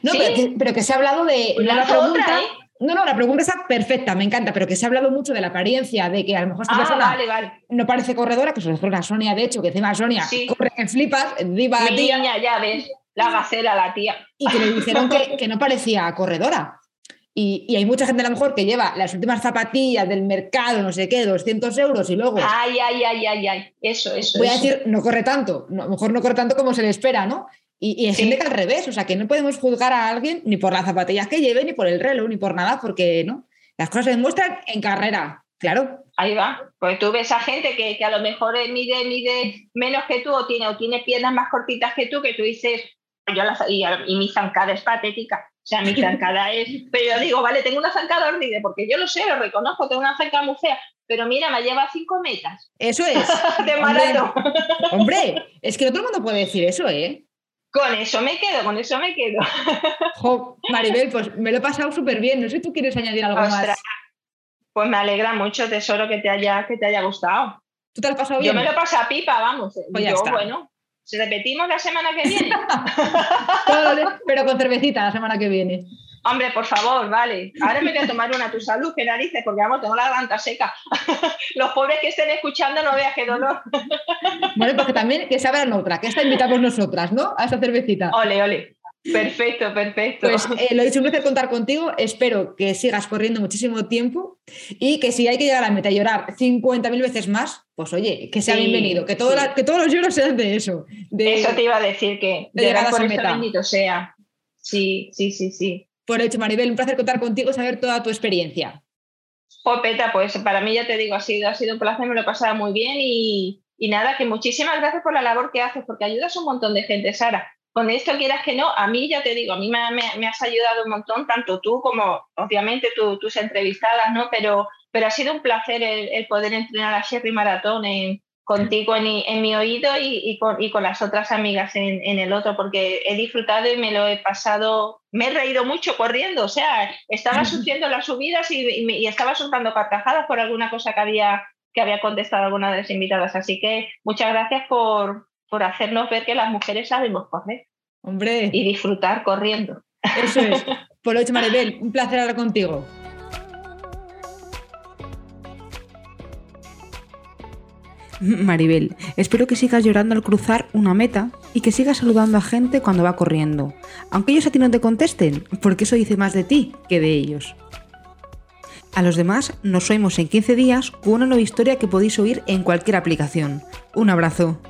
Speaker 1: No, pero, que, se ha hablado de...
Speaker 2: no, la pregunta, ¿eh?
Speaker 1: No, no, la pregunta está perfecta, me encanta, pero que se ha hablado mucho de la apariencia, de que a lo mejor esta
Speaker 2: ah,
Speaker 1: persona no parece corredora, que sobre todo la Sonia, de hecho, que encima Sonia corre en flipas, diva
Speaker 2: Niña, ya ves. La gacela, la tía.
Speaker 1: Y que le <laughs> dijeron que, no parecía corredora. Y, hay mucha gente a lo mejor que lleva las últimas zapatillas del mercado, no sé qué, 200 euros y luego...
Speaker 2: Ay, ay, ay, ay, ay, eso, eso.
Speaker 1: Voy a decir, no corre tanto, a lo mejor no corre tanto como se le espera, ¿no? Y, y hay gente que al revés, o sea, que no podemos juzgar a alguien ni por las zapatillas que lleve, ni por el reloj, ni por nada, porque no. Las cosas se demuestran en carrera, claro.
Speaker 2: Ahí va. Pues tú ves a gente que, a lo mejor mide, mide menos que tú o tiene, o tiene piernas más cortitas que tú, que tú dices, yo y, mi zancada es patética. O sea, mi zancada es. Pero yo digo, vale, tengo una zancada horrible, porque yo lo sé, lo reconozco, tengo una zancada muy fea. Pero mira, me lleva cinco metas.
Speaker 1: Eso es. <laughs>
Speaker 2: de maratón.
Speaker 1: Hombre, es que no todo el mundo puede decir eso, ¿eh?
Speaker 2: Con eso me quedo, con eso me quedo. <laughs>
Speaker 1: Maribel, pues me lo he pasado súper bien. No sé si tú quieres añadir algo más.
Speaker 2: Pues me alegra mucho, tesoro, que te haya, que te haya gustado.
Speaker 1: ¿Tú te has pasado bien?
Speaker 2: Yo me lo he pasado a pipa, vamos. Pues yo, bueno, si repetimos la semana que viene. <laughs>
Speaker 1: Pero con cervecita la semana que viene.
Speaker 2: Hombre, por favor, vale. Ahora me voy a tomar una a tu salud, que narices, porque vamos, tengo la garganta seca. <laughs> Los pobres que estén escuchando no veas qué dolor.
Speaker 1: Bueno, porque también que se abran otra, que esta invitamos nosotras, ¿no? A esa cervecita.
Speaker 2: Ole, ole. Perfecto, perfecto.
Speaker 1: Pues eh, lo he dicho, un placer contar contigo. Espero que sigas corriendo muchísimo tiempo y que si hay que llegar a la meta y llorar 50.000 veces más, pues oye, que sea bienvenido, que, que todos los lloros sean de eso. De,
Speaker 2: eso te iba a decir, que de llegar a esa meta. bendito sea. Sí, sí, sí, sí.
Speaker 1: Por hecho, Maribel, un placer contar contigo, saber toda tu experiencia.
Speaker 2: Popeta, pues para mí ya te digo, ha sido, ha sido un placer, me lo he pasado muy bien y, y nada, que muchísimas gracias por la labor que haces, porque ayudas a un montón de gente, Sara con esto quieras que no, a mí ya te digo, a mí me, has ayudado un montón, tanto tú como obviamente tus entrevistadas, ¿no? Pero, pero ha sido un placer el, poder entrenar a Sherry Maratón contigo en, mi oído y, con, las otras amigas en, el otro, porque he disfrutado y me lo he pasado, me he reído mucho corriendo, o sea, estaba sufriendo las subidas y, estaba soltando carcajadas por alguna cosa que había, que había contestado alguna de las invitadas. Así que muchas gracias por, por hacernos ver que las mujeres sabemos correr.
Speaker 1: Hombre.
Speaker 2: Y disfrutar corriendo.
Speaker 1: Eso es. <laughs> Por lo hecho, Maribel, un placer hablar contigo. Maribel, espero que sigas llorando al cruzar una meta y que sigas saludando a gente cuando va corriendo, aunque ellos a ti no te contesten, porque eso dice más de ti que de ellos. A los demás nos oímos en 15 días con una nueva historia que podéis oír en cualquier aplicación. Un abrazo.